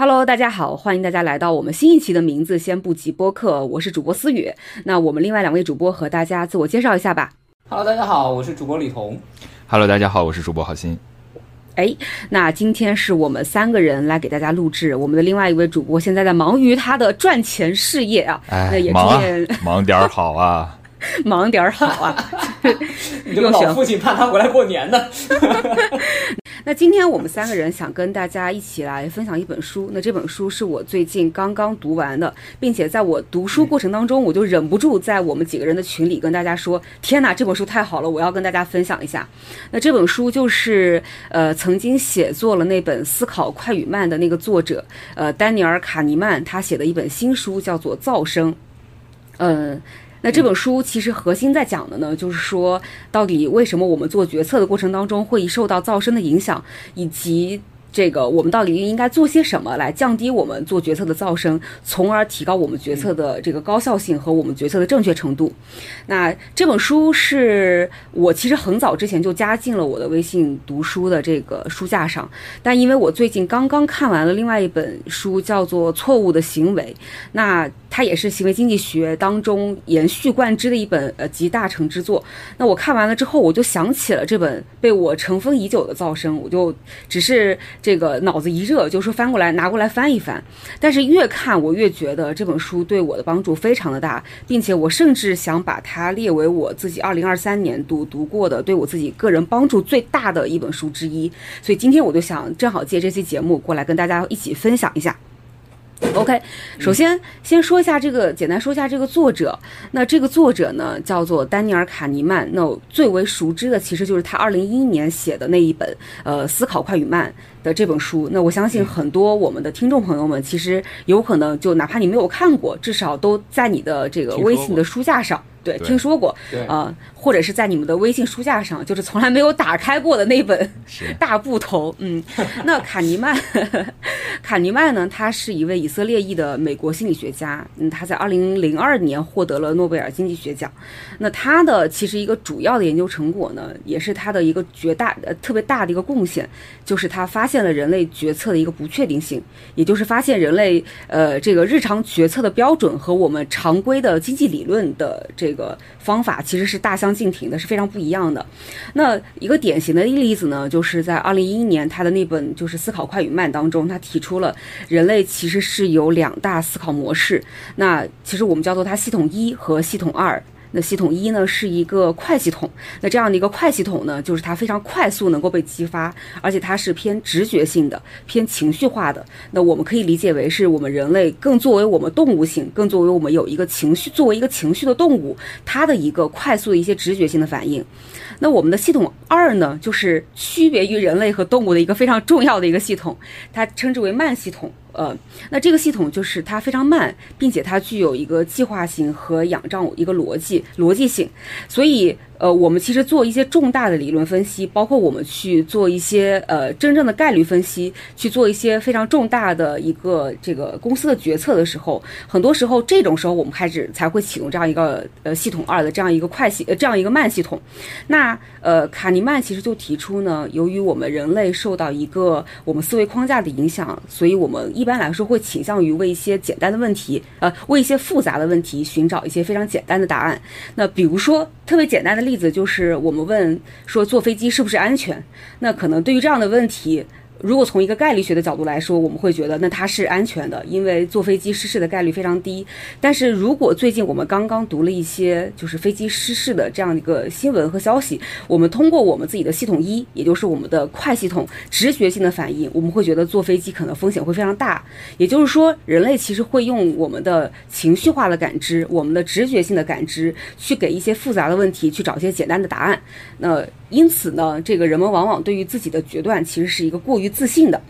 Hello，大家好，欢迎大家来到我们新一期的名字先不急播客，我是主播思雨。那我们另外两位主播和大家自我介绍一下吧。Hello，大家好，我是主播李彤。Hello，大家好，我是主播郝鑫。哎，那今天是我们三个人来给大家录制，我们的另外一位主播现在在忙于他的赚钱事业啊，那哎，也忙啊，忙点儿好啊！忙点儿好啊。你这个老父亲盼他回来过年呢。那今天我们三个人想跟大家一起来分享一本书。那这本书是我最近刚刚读完的，并且在我读书过程当中，我就忍不住在我们几个人的群里跟大家说：“天哪，这本书太好了，我要跟大家分享一下。”那这本书就是呃曾经写作了那本《思考快与慢》的那个作者呃丹尼尔·卡尼曼他写的一本新书，叫做《噪声》。嗯。那这本书其实核心在讲的呢，就是说到底为什么我们做决策的过程当中会受到噪声的影响，以及这个我们到底应该做些什么来降低我们做决策的噪声，从而提高我们决策的这个高效性和我们决策的正确程度。那这本书是我其实很早之前就加进了我的微信读书的这个书架上，但因为我最近刚刚看完了另外一本书，叫做《错误的行为》，那它也是行为经济学当中延续贯之的一本呃集大成之作。那我看完了之后，我就想起了这本被我尘封已久的噪声，我就只是这个脑子一热，就说翻过来拿过来翻一翻。但是越看我越觉得这本书对我的帮助非常的大，并且我甚至想把它列为我自己二零二三年度读过的对我自己个人帮助最大的一本书之一。所以今天我就想正好借这期节目过来跟大家一起分享一下。OK，首先先说一下这个，简单说一下这个作者。那这个作者呢，叫做丹尼尔·卡尼曼。那最为熟知的其实就是他二零一一年写的那一本呃《思考快与慢》的这本书。那我相信很多我们的听众朋友们，其实有可能就哪怕你没有看过，至少都在你的这个微信的书架上。对，听说过，对呃，或者是在你们的微信书架上，就是从来没有打开过的那本 大部头，嗯，那卡尼曼，卡尼曼呢，他是一位以色列裔的美国心理学家，嗯，他在二零零二年获得了诺贝尔经济学奖。那他的其实一个主要的研究成果呢，也是他的一个绝大呃特别大的一个贡献，就是他发发现了人类决策的一个不确定性，也就是发现人类呃这个日常决策的标准和我们常规的经济理论的这个方法其实是大相径庭的，是非常不一样的。那一个典型的例子呢，就是在二零一一年他的那本就是《思考快与慢》当中，他提出了人类其实是有两大思考模式，那其实我们叫做它系统一和系统二。那系统一呢是一个快系统，那这样的一个快系统呢，就是它非常快速能够被激发，而且它是偏直觉性的、偏情绪化的。那我们可以理解为是我们人类更作为我们动物性，更作为我们有一个情绪，作为一个情绪的动物，它的一个快速的一些直觉性的反应。那我们的系统二呢，就是区别于人类和动物的一个非常重要的一个系统，它称之为慢系统。呃，那这个系统就是它非常慢，并且它具有一个计划性和仰仗一个逻辑逻辑性，所以呃，我们其实做一些重大的理论分析，包括我们去做一些呃真正的概率分析，去做一些非常重大的一个这个公司的决策的时候，很多时候这种时候我们开始才会启动这样一个呃系统二的这样一个快系呃这样一个慢系统。那呃卡尼曼其实就提出呢，由于我们人类受到一个我们思维框架的影响，所以我们一般来说会倾向于为一些简单的问题，呃，为一些复杂的问题寻找一些非常简单的答案。那比如说特别简单的例子就是我们问说坐飞机是不是安全？那可能对于这样的问题。如果从一个概率学的角度来说，我们会觉得那它是安全的，因为坐飞机失事的概率非常低。但是如果最近我们刚刚读了一些就是飞机失事的这样一个新闻和消息，我们通过我们自己的系统一，也就是我们的快系统直觉性的反应，我们会觉得坐飞机可能风险会非常大。也就是说，人类其实会用我们的情绪化的感知，我们的直觉性的感知，去给一些复杂的问题去找一些简单的答案。那因此呢，这个人们往往对于自己的决断其实是一个过于自信的。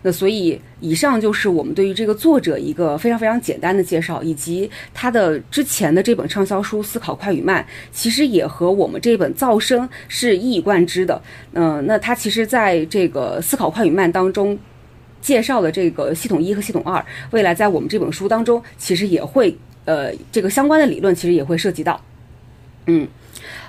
那所以，以上就是我们对于这个作者一个非常非常简单的介绍，以及他的之前的这本畅销书《思考快与慢》，其实也和我们这本《噪声》是一以贯之的。嗯、那他其实在这个《思考快与慢》当中介绍的这个系统一和系统二，未来在我们这本书当中，其实也会呃这个相关的理论其实也会涉及到。嗯，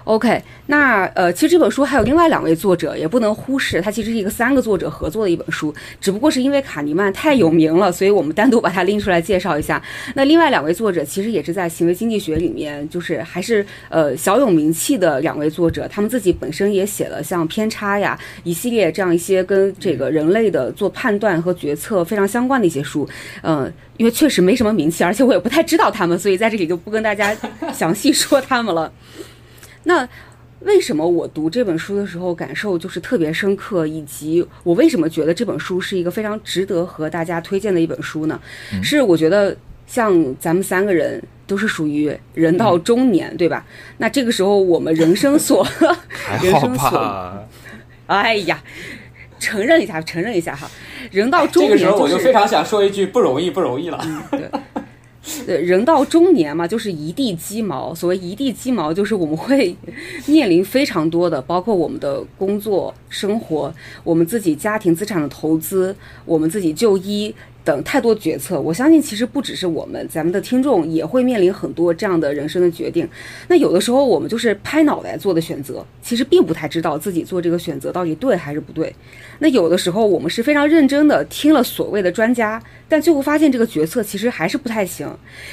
OK，那呃，其实这本书还有另外两位作者，也不能忽视。它其实是一个三个作者合作的一本书，只不过是因为卡尼曼太有名了，所以我们单独把它拎出来介绍一下。那另外两位作者其实也是在行为经济学里面，就是还是呃小有名气的两位作者。他们自己本身也写了像偏差呀一系列这样一些跟这个人类的做判断和决策非常相关的一些书。嗯，因为确实没什么名气，而且我也不太知道他们，所以在这里就不跟大家详细说他们了。那为什么我读这本书的时候感受就是特别深刻，以及我为什么觉得这本书是一个非常值得和大家推荐的一本书呢？是我觉得像咱们三个人都是属于人到中年，对吧？那这个时候我们人生所 人生所，哎呀，承认一下，承认一下哈，人到中年，这个时候我就非常想说一句不容易，不容易了。对。呃，人到中年嘛，就是一地鸡毛。所谓一地鸡毛，就是我们会 面临非常多的，包括我们的工作、生活，我们自己家庭资产的投资，我们自己就医。等太多决策，我相信其实不只是我们，咱们的听众也会面临很多这样的人生的决定。那有的时候我们就是拍脑袋做的选择，其实并不太知道自己做这个选择到底对还是不对。那有的时候我们是非常认真的听了所谓的专家，但最后发现这个决策其实还是不太行。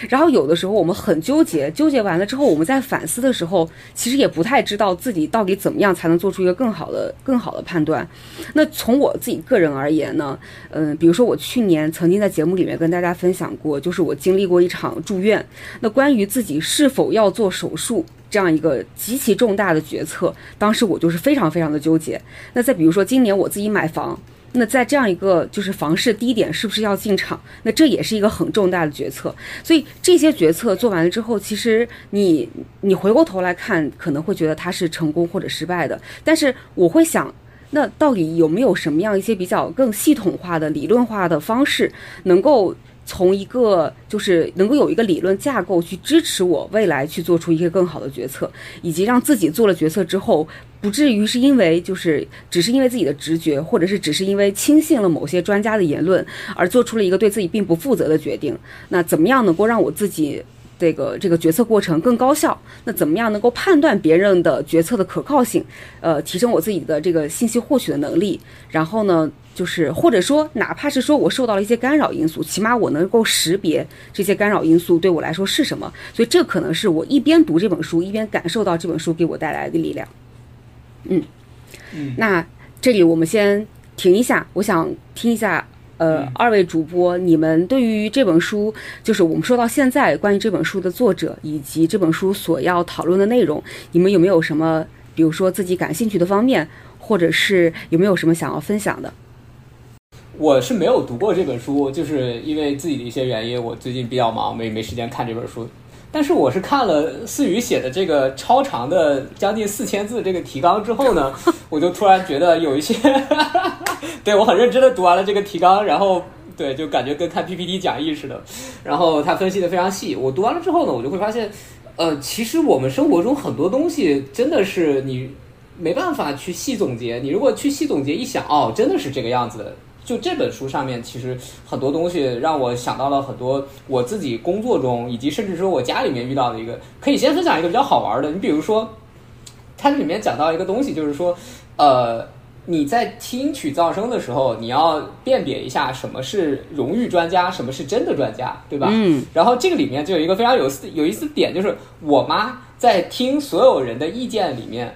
然后有的时候我们很纠结，纠结完了之后，我们在反思的时候，其实也不太知道自己到底怎么样才能做出一个更好的、更好的判断。那从我自己个人而言呢，嗯，比如说我去年。曾曾经在节目里面跟大家分享过，就是我经历过一场住院。那关于自己是否要做手术这样一个极其重大的决策，当时我就是非常非常的纠结。那再比如说今年我自己买房，那在这样一个就是房市低点，是不是要进场？那这也是一个很重大的决策。所以这些决策做完了之后，其实你你回过头来看，可能会觉得它是成功或者失败的。但是我会想。那到底有没有什么样一些比较更系统化的理论化的方式，能够从一个就是能够有一个理论架构去支持我未来去做出一个更好的决策，以及让自己做了决策之后不至于是因为就是只是因为自己的直觉，或者是只是因为轻信了某些专家的言论而做出了一个对自己并不负责的决定？那怎么样能够让我自己？这个这个决策过程更高效，那怎么样能够判断别人的决策的可靠性？呃，提升我自己的这个信息获取的能力。然后呢，就是或者说，哪怕是说我受到了一些干扰因素，起码我能够识别这些干扰因素对我来说是什么。所以这可能是我一边读这本书，一边感受到这本书给我带来的力量。嗯嗯，那这里我们先停一下，我想听一下。呃，二位主播，你们对于这本书，就是我们说到现在关于这本书的作者以及这本书所要讨论的内容，你们有没有什么，比如说自己感兴趣的方面，或者是有没有什么想要分享的？我是没有读过这本书，就是因为自己的一些原因，我最近比较忙，没没时间看这本书。但是我是看了思雨写的这个超长的将近四千字这个提纲之后呢，我就突然觉得有一些，对我很认真的读完了这个提纲，然后对就感觉跟看 PPT 讲义似的，然后他分析的非常细。我读完了之后呢，我就会发现，呃，其实我们生活中很多东西真的是你没办法去细总结，你如果去细总结一想，哦，真的是这个样子的。就这本书上面，其实很多东西让我想到了很多我自己工作中，以及甚至说我家里面遇到的一个，可以先分享一个比较好玩的。你比如说，它这里面讲到一个东西，就是说，呃，你在听取噪声的时候，你要辨别一下什么是荣誉专家，什么是真的专家，对吧？嗯。然后这个里面就有一个非常有有意思点，就是我妈在听所有人的意见里面。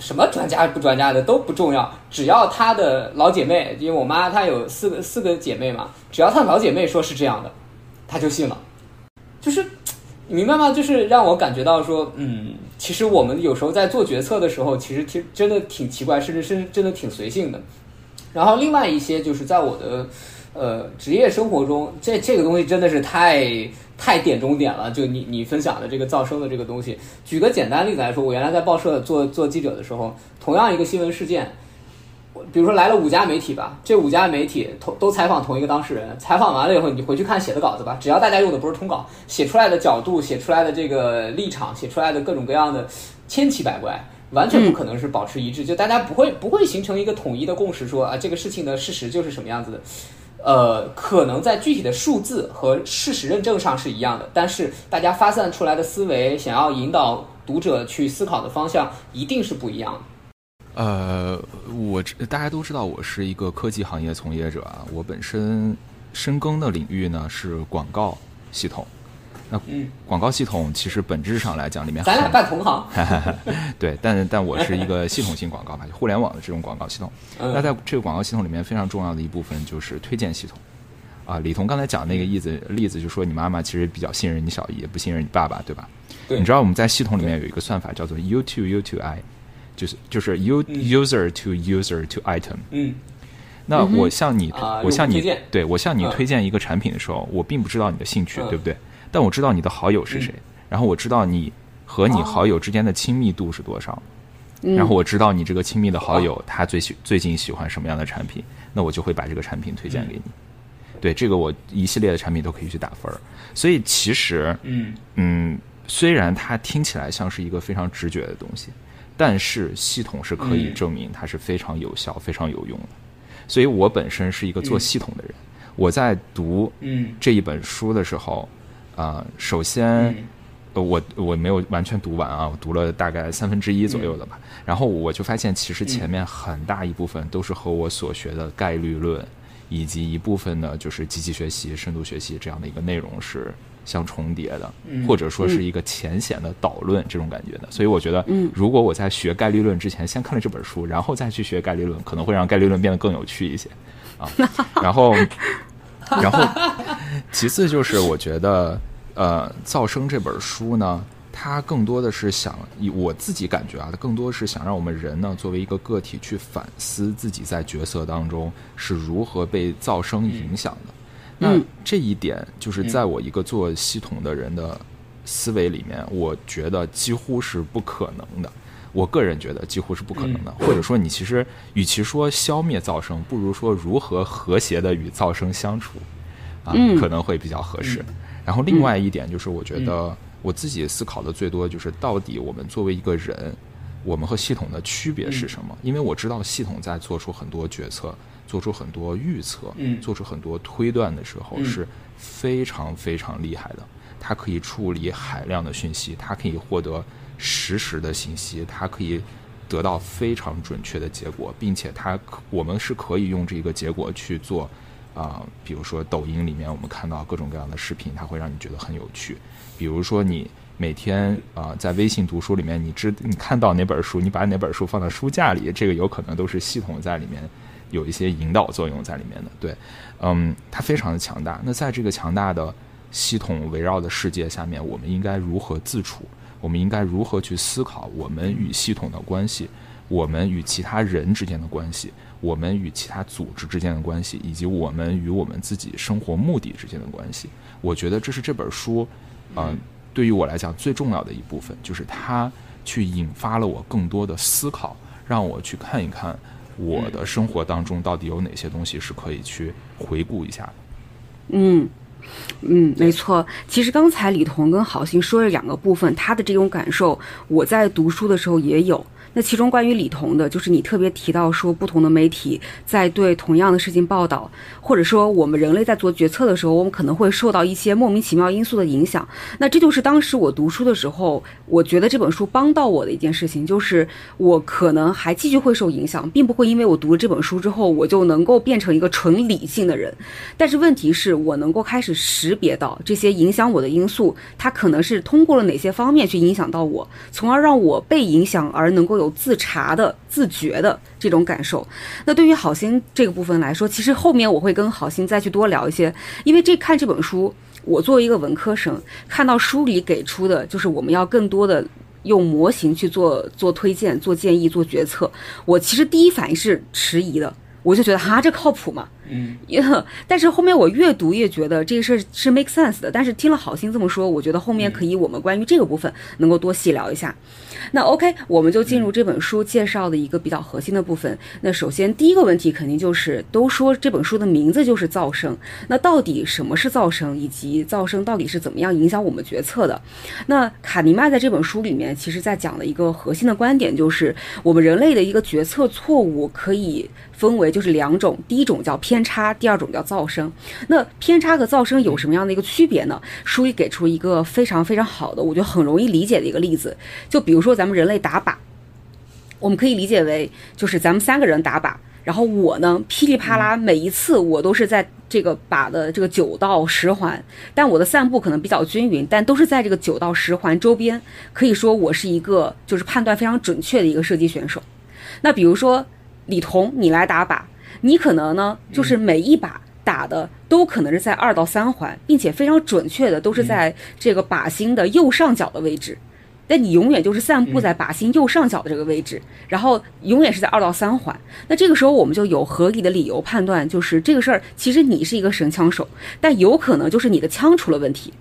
什么专家不专家的都不重要，只要她的老姐妹，因为我妈她有四个四个姐妹嘛，只要她老姐妹说是这样的，她就信了。就是你明白吗？就是让我感觉到说，嗯，其实我们有时候在做决策的时候，其实挺真的挺奇怪，甚至是真的挺随性的。然后另外一些就是在我的呃职业生活中，这这个东西真的是太。太点中点了，就你你分享的这个噪声的这个东西。举个简单例子来说，我原来在报社做做记者的时候，同样一个新闻事件，比如说来了五家媒体吧，这五家媒体同都采访同一个当事人，采访完了以后，你回去看写的稿子吧，只要大家用的不是通稿，写出来的角度、写出来的这个立场、写出来的各种各样的千奇百怪，完全不可能是保持一致，就大家不会不会形成一个统一的共识，说啊这个事情的事实就是什么样子的。呃，可能在具体的数字和事实认证上是一样的，但是大家发散出来的思维，想要引导读者去思考的方向一定是不一样的。呃，我大家都知道我是一个科技行业从业者啊，我本身深耕的领域呢是广告系统。那广告系统其实本质上来讲，里面咱俩半同行。对，但但我是一个系统性广告吧，就互联网的这种广告系统。那在这个广告系统里面，非常重要的一部分就是推荐系统。啊，李彤刚才讲那个例子，例子就说你妈妈其实比较信任你小姨，不信任你爸爸，对吧？对。你知道我们在系统里面有一个算法叫做 U to U to I，就是就是 U user to user to item。嗯。那我向你，我向你，对我向你嗯推荐一个产品的时候，我并不知道你的兴趣，对不对？但我知道你的好友是谁，然后我知道你和你好友之间的亲密度是多少，然后我知道你这个亲密的好友他最喜最近喜欢什么样的产品，那我就会把这个产品推荐给你。对这个我一系列的产品都可以去打分儿，所以其实嗯。嗯，虽然它听起来像是一个非常直觉的东西，但是系统是可以证明它是非常有效、非常有用的。所以我本身是一个做系统的人，我在读嗯。这一本书的时候，啊、首先。呃，我我没有完全读完啊，我读了大概三分之一左右的吧。然后我就发现，其实前面很大一部分都是和我所学的概率论，以及一部分呢就是积极学习、深度学习这样的一个内容是相重叠的，或者说是一个浅显的导论这种感觉的。所以我觉得，如果我在学概率论之前先看了这本书，然后再去学概率论，可能会让概率论变得更有趣一些啊。然后，然后其次就是我觉得。呃，噪声这本书呢，它更多的是想，以我自己感觉啊，它更多是想让我们人呢，作为一个个体去反思自己在角色当中是如何被噪声影响的。那这一点，就是在我一个做系统的人的思维里面，我觉得几乎是不可能的。我个人觉得几乎是不可能的，或者说，你其实与其说消灭噪声，不如说如何和谐的与噪声相处，啊，可能会比较合适。然后另外一点就是，我觉得我自己思考的最多就是，到底我们作为一个人，我们和系统的区别是什么？因为我知道系统在做出很多决策、做出很多预测、做出很多推断的时候是非常非常厉害的。它可以处理海量的讯息，它可以获得实时的信息，它可以得到非常准确的结果，并且它我们是可以用这个结果去做。啊、比如说抖音里面我们看到各种各样的视频，它会让你觉得很有趣。比如说你每天啊、在微信读书里面，你知你看到哪本书，你把哪本书放到书架里，这个有可能都是系统在里面有一些引导作用在里面的。对，嗯，它非常的强大。那在这个强大的系统围绕的世界下面，我们应该如何自处？我们应该如何去思考我们与系统的关系？我们与其他人之间的关系？我们与其他组织之间的关系，以及我们与我们自己生活目的之间的关系，我觉得这是这本书，嗯、呃，对于我来讲最重要的一部分，就是它去引发了我更多的思考，让我去看一看我的生活当中到底有哪些东西是可以去回顾一下的。嗯。嗯，没错。其实刚才李彤跟郝鑫说了两个部分，他的这种感受，我在读书的时候也有。那其中关于李彤的，就是你特别提到说，不同的媒体在对同样的事情报道，或者说我们人类在做决策的时候，我们可能会受到一些莫名其妙因素的影响。那这就是当时我读书的时候，我觉得这本书帮到我的一件事情，就是我可能还继续会受影响，并不会因为我读了这本书之后，我就能够变成一个纯理性的人。但是问题是我能够开始识别到这些影响我的因素，它可能是通过了哪些方面去影响到我，从而让我被影响而能够有自查的、自觉的这种感受。那对于好心这个部分来说，其实后面我会跟好心再去多聊一些，因为这看这本书，我作为一个文科生，看到书里给出的就是我们要更多的用模型去做做推荐、做建议、做决策，我其实第一反应是迟疑的。我就觉得哈，这靠谱吗？嗯，但是后面我越读越觉得这个事儿是 make sense 的。但是听了好心这么说，我觉得后面可以我们关于这个部分能够多细聊一下。那 OK，我们就进入这本书介绍的一个比较核心的部分。那首先第一个问题肯定就是，都说这本书的名字就是噪声，那到底什么是噪声，以及噪声到底是怎么样影响我们决策的？那卡尼曼在这本书里面，其实在讲的一个核心的观点就是，我们人类的一个决策错误可以分为就是两种，第一种叫偏偏差，第二种叫噪声。那偏差和噪声有什么样的一个区别呢？书里给出一个非常非常好的，我觉得很容易理解的一个例子，就比如说咱们人类打靶，我们可以理解为就是咱们三个人打靶。然后我呢，噼里啪啦，每一次我都是在这个靶的这个九到十环，但我的散布可能比较均匀，但都是在这个九到十环周边。可以说我是一个就是判断非常准确的一个射击选手。那比如说李彤，你来打靶，你可能呢就是每一把打的都可能是在二到三环，并且非常准确的都是在这个靶心的右上角的位置。但你永远就是散布在靶心右上角的这个位置，然后永远是在二到三环。那这个时候我们就有合理的理由判断，就是这个事儿其实你是一个神枪手，但有可能就是你的枪出了问题，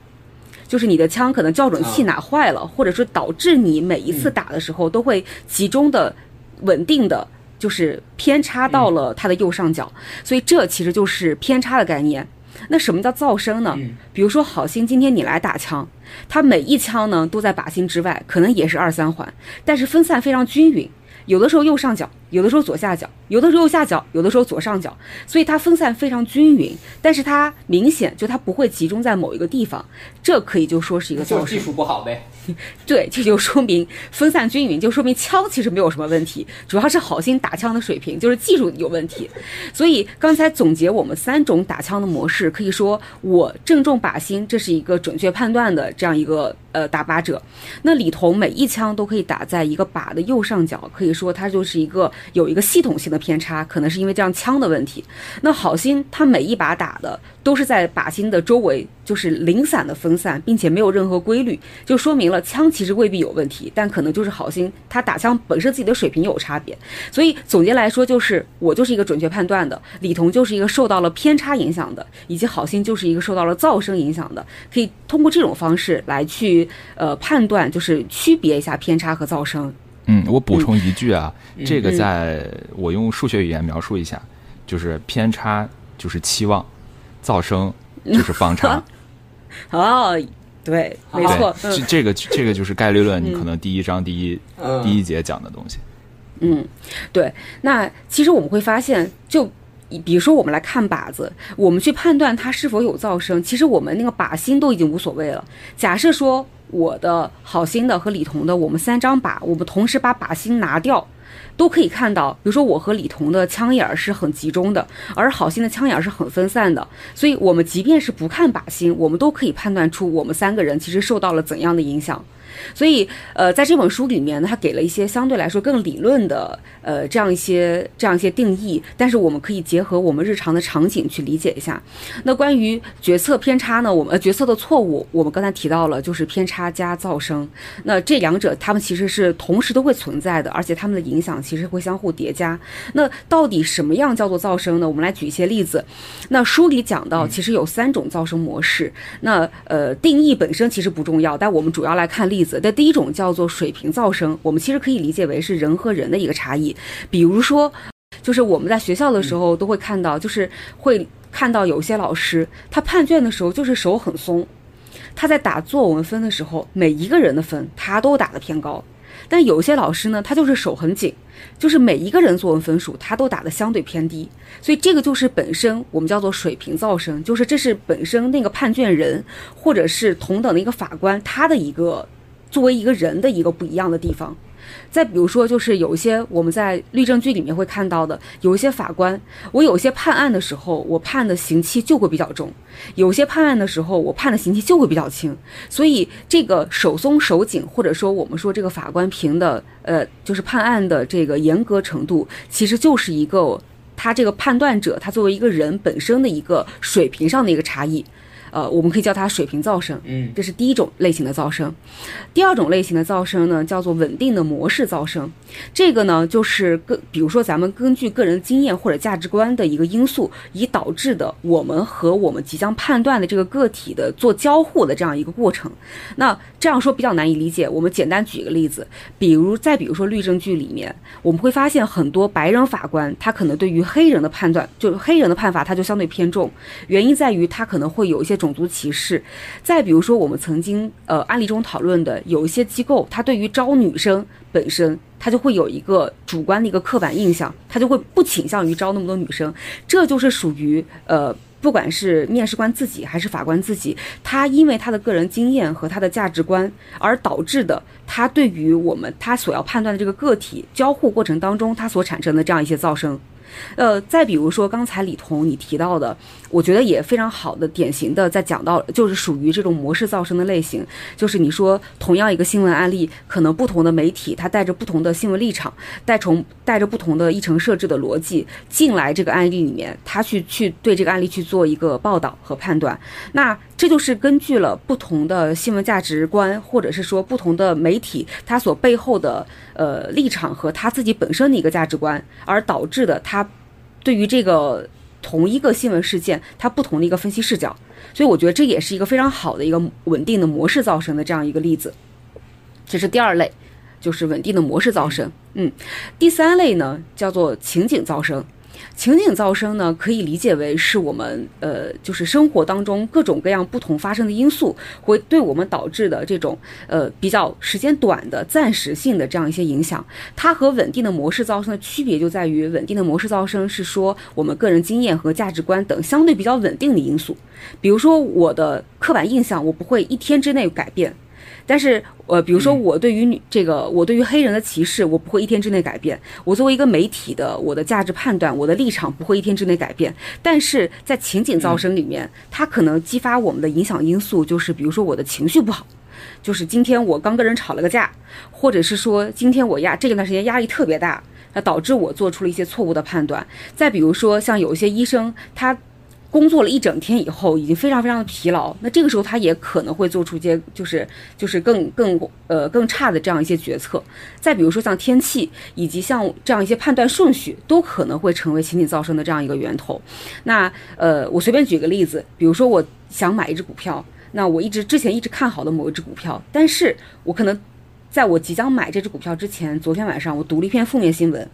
就是你的枪可能校准器哪坏了，或者说导致你每一次打的时候都会集中的、稳定的，就是偏差到了它的右上角。所以这其实就是偏差的概念。那什么叫噪声呢？比如说，好心今天你来打枪，他每一枪呢都在靶心之外，可能也是二三环，但是分散非常均匀。有的时候右上角，有的时候左下角，有的时候右下角，有的时候左上角，所以它分散非常均匀，但是它明显就它不会集中在某一个地方，这可以就说是一个噪声。技术不好呗。对，这就说明分散均匀，就说明枪其实没有什么问题，主要是好心打枪的水平，就是技术有问题。所以刚才总结我们三种打枪的模式，可以说我正中靶心，这是一个准确判断的这样一个呃打靶者。那李彤每一枪都可以打在一个靶的右上角，可以说他就是一个有一个系统性的偏差，可能是因为这样枪的问题。那好心他每一把打的都是在靶心的周围，就是零散的分散，并且没有任何规律，就说明了。枪其实未必有问题，但可能就是好心，他打枪本身自己的水平有差别。所以总结来说，就是我就是一个准确判断的，李彤就是一个受到了偏差影响的，以及好心就是一个受到了噪声影响的。可以通过这种方式来去呃判断，就是区别一下偏差和噪声。嗯，我补充一句啊，这个在我用数学语言描述一下，就是偏差就是期望，噪声 就是方差。哦。对，没错，这这个这个就是概率论，你可能第一章第一第一节讲的东西。嗯，对。那其实我们会发现，就比如说我们来看靶子，我们去判断它是否有噪声，其实我们那个靶心都已经无所谓了。假设说我的好心的和李彤的，我们三张把，我们同时把靶心拿掉。都可以看到，比如说我和李彤的枪眼儿是很集中的，而好心的枪眼儿是很分散的，所以我们即便是不看靶心，我们都可以判断出我们三个人其实受到了怎样的影响。所以，呃，在这本书里面呢，他给了一些相对来说更理论的，呃，这样一些这样一些定义。但是我们可以结合我们日常的场景去理解一下。那关于决策偏差呢，我们呃决策的错误，我们刚才提到了，就是偏差加噪声。那这两者它们其实是同时都会存在的，而且它们的影响其实会相互叠加。那到底什么样叫做噪声呢？我们来举一些例子。那书里讲到，其实有三种噪声模式。那呃，定义本身其实不重要，但我们主要来看例子。那第一种叫做水平噪声，我们其实可以理解为是人和人的一个差异。比如说，就是我们在学校的时候都会看到，就是会看到有些老师他判卷的时候就是手很松，他在打作文分的时候，每一个人的分他都打得偏高。但有些老师呢，他就是手很紧，就是每一个人作文分数他都打的相对偏低，所以这个就是本身我们叫做水平噪声，就是这是本身那个判卷人或者是同等的一个法官他的一个。作为一个人的一个不一样的地方，再比如说，就是有一些我们在律政剧里面会看到的，有一些法官，我有些判案的时候，我判的刑期就会比较重；有些判案的时候，我判的刑期就会比较轻。所以，这个手松手紧，或者说我们说这个法官评的，呃，就是判案的这个严格程度，其实就是一个他这个判断者他作为一个人本身的一个水平上的一个差异。呃，我们可以叫它水平噪声，嗯，这是第一种类型的噪声。第二种类型的噪声呢，叫做稳定的模式噪声。这个呢，就是个，比如说咱们根据个人经验或者价值观的一个因素，以导致的我们和我们即将判断的这个个体的做交互的这样一个过程。那这样说比较难以理解，我们简单举一个例子，比如再比如说律政剧里面，我们会发现很多白人法官，他可能对于黑人的判断，就是黑人的判罚，他就相对偏重，原因在于他可能会有一些。种族歧视，再比如说，我们曾经呃案例中讨论的有一些机构，它对于招女生本身他就会有一个主观的一个刻板印象，他就会不倾向于招那么多女生，这就是属于呃。不管是面试官自己还是法官自己，他因为他的个人经验和他的价值观而导致的，他对于我们他所要判断的这个个体交互过程当中，他所产生的这样一些噪声。呃，再比如说刚才李彤你提到的，我觉得也非常好的典型的在讲到，就是属于这种模式噪声的类型，就是你说同样一个新闻案例，可能不同的媒体它带着不同的新闻立场，带从带着不同的议程设置的逻辑进来这个案例里面，他去去对这个案例去做一个报道和判断，那这就是根据了不同的新闻价值观，或者是说不同的媒体它所背后的呃立场和他自己本身的一个价值观而导致的他。对于这个同一个新闻事件，它不同的一个分析视角，所以我觉得这也是一个非常好的一个稳定的模式造成的这样一个例子。这是第二类，就是稳定的模式噪声。嗯，第三类呢叫做情景噪声。情景噪声呢，可以理解为是我们呃，就是生活当中各种各样不同发生的因素，会对我们导致的这种呃比较时间短的暂时性的这样一些影响。它和稳定的模式噪声的区别就在于，稳定的模式噪声是说我们个人经验和价值观等相对比较稳定的因素，比如说我的刻板印象，我不会一天之内改变。但是，呃，比如说我对于女这个，我对于黑人的歧视，我不会一天之内改变。我作为一个媒体的，我的价值判断，我的立场不会一天之内改变。但是在情景噪声里面，它可能激发我们的影响因素，就是比如说我的情绪不好，就是今天我刚跟人吵了个架，或者是说今天我压这段时间压力特别大，那导致我做出了一些错误的判断。再比如说像有一些医生，他。工作了一整天以后，已经非常非常的疲劳，那这个时候他也可能会做出一些就是就是更更呃更差的这样一些决策。再比如说像天气，以及像这样一些判断顺序，都可能会成为情景噪声的这样一个源头。那呃，我随便举个例子，比如说我想买一只股票，那我一直之前一直看好的某一只股票，但是我可能在我即将买这只股票之前，昨天晚上我读了一篇负面新闻，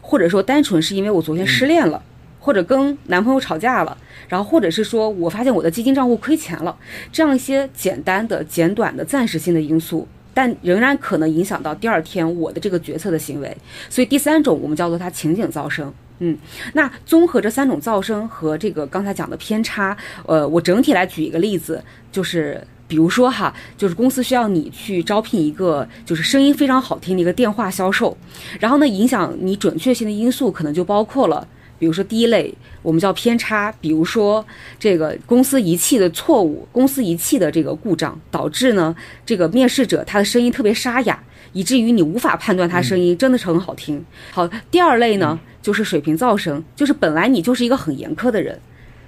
或者说单纯是因为我昨天失恋了。或者跟男朋友吵架了，然后或者是说我发现我的基金账户亏钱了，这样一些简单的、简短的、暂时性的因素，但仍然可能影响到第二天我的这个决策的行为。所以第三种我们叫做它情景噪声。嗯，那综合这三种噪声和这个刚才讲的偏差，呃，我整体来举一个例子，就是比如说哈，就是公司需要你去招聘一个就是声音非常好听的一个电话销售，然后呢，影响你准确性的因素可能就包括了。比如说第一类，我们叫偏差，比如说这个公司仪器的错误，公司仪器的这个故障，导致呢这个面试者他的声音特别沙哑，以至于你无法判断他声音真的是很好听。好，第二类呢就是水平噪声，就是本来你就是一个很严苛的人，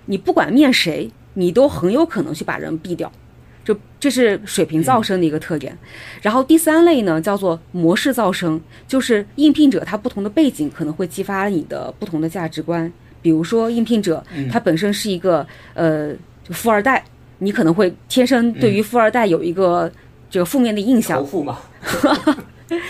你不管面谁，你都很有可能去把人毙掉。这这是水平噪声的一个特点，然后第三类呢叫做模式噪声，就是应聘者他不同的背景可能会激发你的不同的价值观。比如说应聘者他本身是一个呃就富二代，你可能会天生对于富二代有一个这个负面的印象。仇富嘛。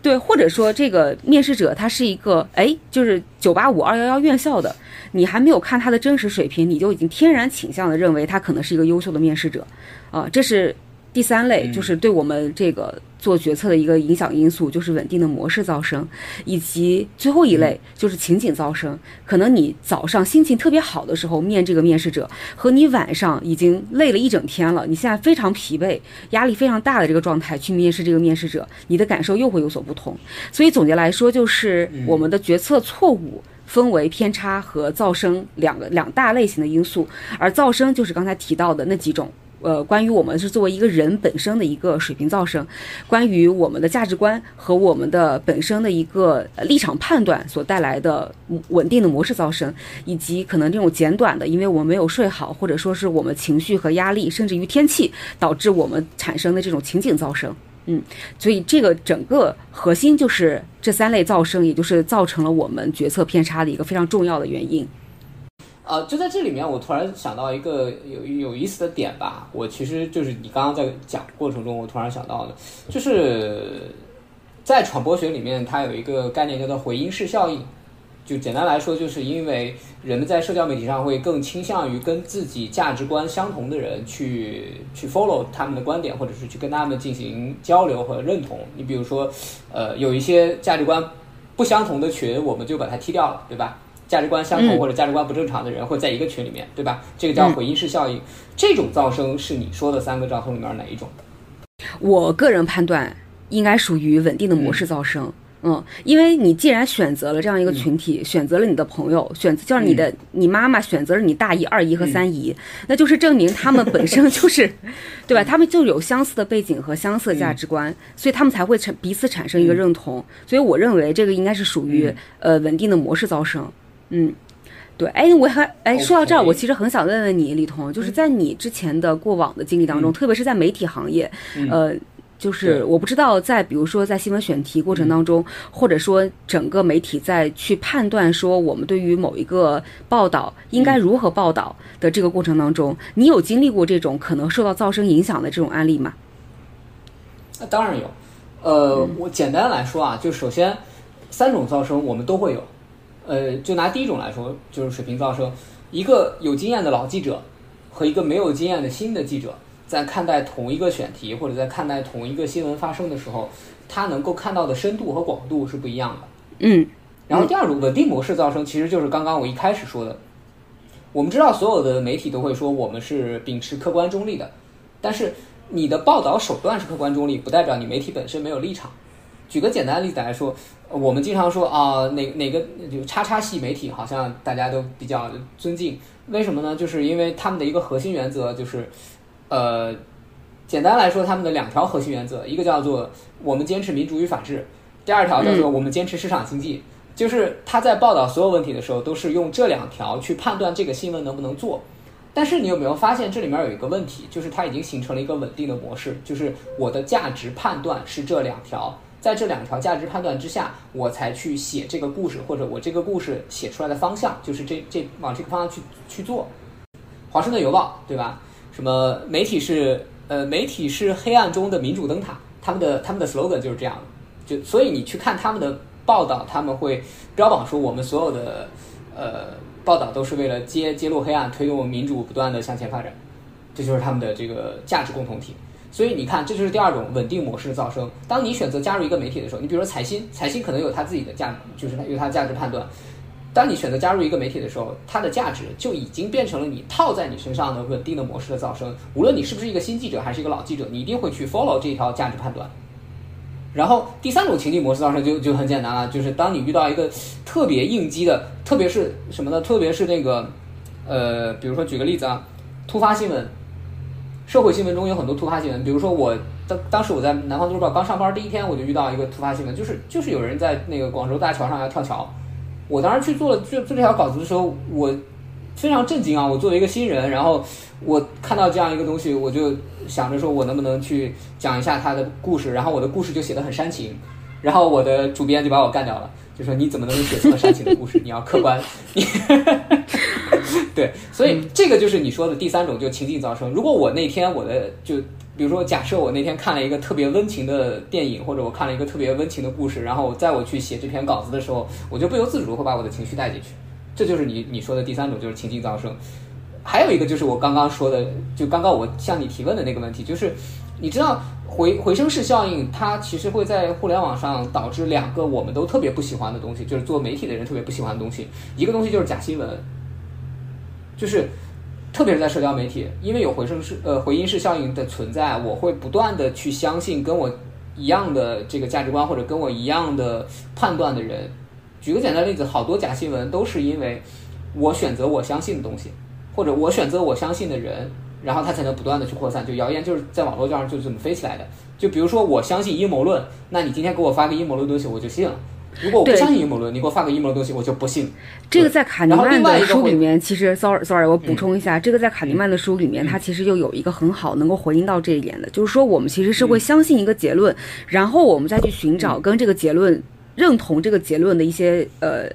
对，或者说这个面试者他是一个哎，就是九八五二幺幺院校的，你还没有看他的真实水平，你就已经天然倾向的认为他可能是一个优秀的面试者，啊，这是。第三类就是对我们这个做决策的一个影响因素，就是稳定的模式噪声，以及最后一类就是情景噪声。可能你早上心情特别好的时候面这个面试者，和你晚上已经累了一整天了，你现在非常疲惫、压力非常大的这个状态去面试这个面试者，你的感受又会有所不同。所以总结来说，就是我们的决策错误分为偏差和噪声两个两大类型的因素，而噪声就是刚才提到的那几种。呃，关于我们是作为一个人本身的一个水平噪声，关于我们的价值观和我们的本身的一个立场判断所带来的稳定的模式噪声，以及可能这种简短的，因为我们没有睡好，或者说是我们情绪和压力，甚至于天气导致我们产生的这种情景噪声。嗯，所以这个整个核心就是这三类噪声，也就是造成了我们决策偏差的一个非常重要的原因。呃，就在这里面，我突然想到一个有有意思的点吧。我其实就是你刚刚在讲过程中，我突然想到的，就是在传播学里面，它有一个概念叫做回音式效应。就简单来说，就是因为人们在社交媒体上会更倾向于跟自己价值观相同的人去去 follow 他们的观点，或者是去跟他们进行交流和认同。你比如说，呃，有一些价值观不相同的群，我们就把它踢掉了，对吧？价值观相同或者价值观不正常的人会在一个群里面，对吧？这个叫回音式效应。这种噪声是你说的三个噪声里面哪一种？我个人判断应该属于稳定的模式噪声。嗯，因为你既然选择了这样一个群体，选择了你的朋友，选择就是你的你妈妈选择了你大姨、二姨和三姨，那就是证明他们本身就是，对吧？他们就有相似的背景和相似的价值观，所以他们才会产彼此产生一个认同。所以我认为这个应该是属于呃稳定的模式噪声。嗯，对。哎，我还哎说到这儿，我其实很想问问你，李彤，就是在你之前的过往的经历当中，特别是在媒体行业，呃。就是我不知道，在比如说在新闻选题过程当中，或者说整个媒体在去判断说我们对于某一个报道应该如何报道的这个过程当中，你有经历过这种可能受到噪声影响的这种案例吗？那当然有。呃，我简单来说啊，就首先三种噪声我们都会有。呃，就拿第一种来说，就是水平噪声，一个有经验的老记者和一个没有经验的新的记者。在看待同一个选题或者在看待同一个新闻发生的时候，他能够看到的深度和广度是不一样的。嗯，然后第二种稳定模式噪声，其实就是刚刚我一开始说的。我们知道所有的媒体都会说我们是秉持客观中立的，但是你的报道手段是客观中立，不代表你媒体本身没有立场。举个简单的例子来说，我们经常说啊，哪哪个就叉叉系媒体好像大家都比较尊敬，为什么呢？就是因为他们的一个核心原则就是。呃，简单来说，他们的两条核心原则，一个叫做我们坚持民主与法治，第二条叫做我们坚持市场经济。就是他在报道所有问题的时候，都是用这两条去判断这个新闻能不能做。但是你有没有发现这里面有一个问题，就是它已经形成了一个稳定的模式，就是我的价值判断是这两条，在这两条价值判断之下，我才去写这个故事，或者我这个故事写出来的方向就是这这往这个方向去去做。华盛顿邮报，对吧？什么媒体是呃媒体是黑暗中的民主灯塔，他们的他们的 slogan 就是这样就所以你去看他们的报道，他们会标榜说我们所有的呃报道都是为了揭揭露黑暗，推动民主不断的向前发展，这就是他们的这个价值共同体。所以你看，这就是第二种稳定模式的噪声。当你选择加入一个媒体的时候，你比如说财新，财新可能有它自己的价，就是它有它的价值判断。当你选择加入一个媒体的时候，它的价值就已经变成了你套在你身上的稳定的模式的噪声。无论你是不是一个新记者还是一个老记者，你一定会去 follow 这一条价值判断。然后第三种情境模式噪声就就很简单了，就是当你遇到一个特别应激的，特别是什么呢？特别是那个，呃，比如说举个例子啊，突发新闻，社会新闻中有很多突发新闻。比如说我当当时我在南方都市报刚上班第一天，我就遇到一个突发新闻，就是就是有人在那个广州大桥上要跳桥。我当时去做了做做这条稿子的时候，我非常震惊啊！我作为一个新人，然后我看到这样一个东西，我就想着说我能不能去讲一下他的故事，然后我的故事就写得很煽情，然后我的主编就把我干掉了，就说你怎么能写这么煽情的故事？你要客观。对，所以这个就是你说的第三种，就情境噪声。如果我那天我的就。比如说，假设我那天看了一个特别温情的电影，或者我看了一个特别温情的故事，然后在我去写这篇稿子的时候，我就不由自主会把我的情绪带进去。这就是你你说的第三种，就是情境噪声。还有一个就是我刚刚说的，就刚刚我向你提问的那个问题，就是你知道回回声式效应，它其实会在互联网上导致两个我们都特别不喜欢的东西，就是做媒体的人特别不喜欢的东西。一个东西就是假新闻，就是。特别是在社交媒体，因为有回声式呃回音式效应的存在，我会不断的去相信跟我一样的这个价值观或者跟我一样的判断的人。举个简单例子，好多假新闻都是因为我选择我相信的东西，或者我选择我相信的人，然后他才能不断的去扩散。就谣言就是在网络上就这么飞起来的。就比如说我相信阴谋论，那你今天给我发个阴谋论东西，我就信了。如果我不相信阴谋论，你给我发个阴谋论东西，我就不信。这个在卡尼曼的书里面，其实 sorry sorry，我补充一下，这个在卡尼曼的书里面，他其实又有一个很好能够回应到这一点的，就是说我们其实是会相信一个结论，然后我们再去寻找跟这个结论认同这个结论的一些呃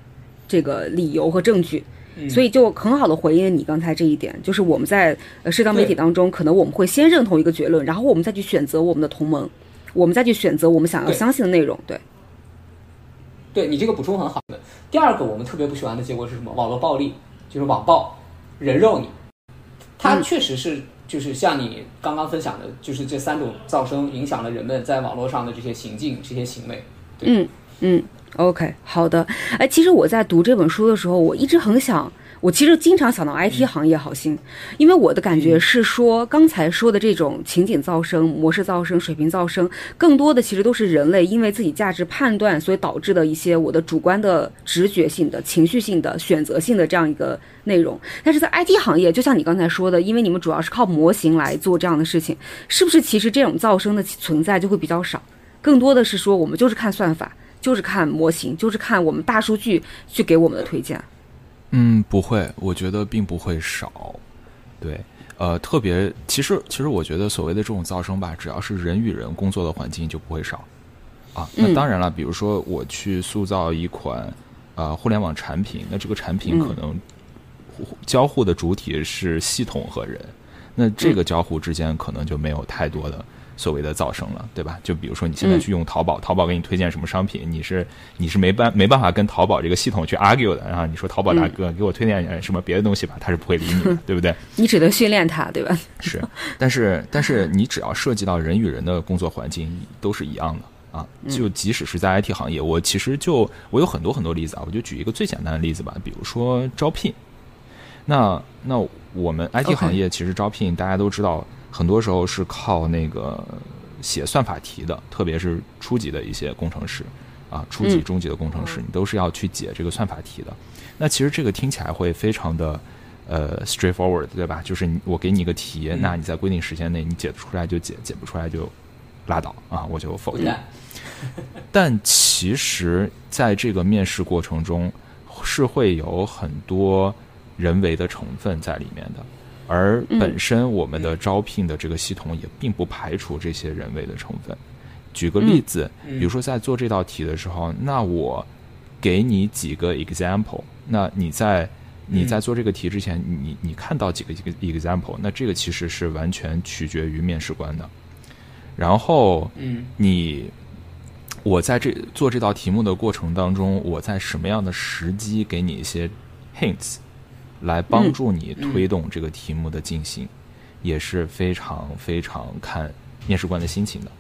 这个理由和证据，所以就很好的回应你刚才这一点，就是我们在呃社交媒体当中，可能我们会先认同一个结论，然后我们再去选择我们的同盟，我们再去选择我们想要相信的内容，对。对你这个补充很好的，第二个我们特别不喜欢的结果是什么？网络暴力，就是网暴，人肉你。它确实是，就是像你刚刚分享的，就是这三种噪声影响了人们在网络上的这些行径、这些行为。嗯嗯，OK，好的。哎，其实我在读这本书的时候，我一直很想。我其实经常想到 IT 行业好心，因为我的感觉是说，刚才说的这种情景噪声、模式噪声、水平噪声，更多的其实都是人类因为自己价值判断，所以导致的一些我的主观的直觉性的、情绪性的、选择性的这样一个内容。但是在 IT 行业，就像你刚才说的，因为你们主要是靠模型来做这样的事情，是不是其实这种噪声的存在就会比较少？更多的是说，我们就是看算法，就是看模型，就是看我们大数据去给我们的推荐。嗯，不会，我觉得并不会少。对，呃，特别其实其实我觉得所谓的这种噪声吧，只要是人与人工作的环境就不会少。啊，那当然了，比如说我去塑造一款呃互联网产品，那这个产品可能交互的主体是系统和人，那这个交互之间可能就没有太多的。所谓的噪声了，对吧？就比如说你现在去用淘宝，淘宝给你推荐什么商品，你是你是没办没办法跟淘宝这个系统去 argue 的。然后你说淘宝大哥给我推荐什么别的东西吧，他是不会理你的，对不对？你只能训练他，对吧？是，但是但是你只要涉及到人与人的工作环境，都是一样的啊。就即使是在 IT 行业，我其实就我有很多很多例子啊，我就举一个最简单的例子吧，比如说招聘。那那我们 IT 行业其实招聘，大家都知道。很多时候是靠那个写算法题的，特别是初级的一些工程师啊，初级、中级的工程师，你都是要去解这个算法题的。那其实这个听起来会非常的呃 straightforward，对吧？就是我给你一个题，那你在规定时间内你解得出来就解，解不出来就拉倒啊，我就否定。但其实在这个面试过程中是会有很多人为的成分在里面的。而本身我们的招聘的这个系统也并不排除这些人为的成分。举个例子，比如说在做这道题的时候，那我给你几个 example，那你在你在做这个题之前，你你看到几个 example，那这个其实是完全取决于面试官的。然后，嗯，你我在这做这道题目的过程当中，我在什么样的时机给你一些 hints？来帮助你推动这个题目的进行，也是非常非常看面试官的心情的。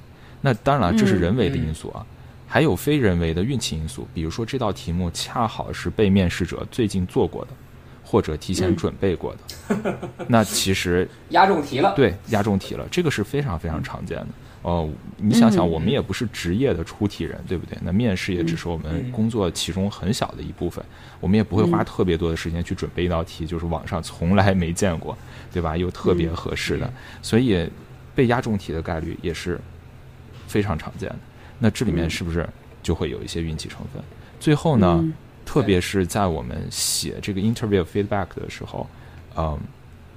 那当然了，这是人为的因素啊，还有非人为的运气因素。比如说这道题目恰好是被面试者最近做过的，或者提前准备过的，那其实 压中题了。对，压中题了，这个是非常非常常见的。哦，你想想，我们也不是职业的出题人，对不对？那面试也只是我们工作其中很小的一部分，我们也不会花特别多的时间去准备一道题，就是网上从来没见过，对吧？又特别合适的，所以被压中题的概率也是非常常见的。那这里面是不是就会有一些运气成分？最后呢，特别是在我们写这个 interview feedback 的时候，嗯。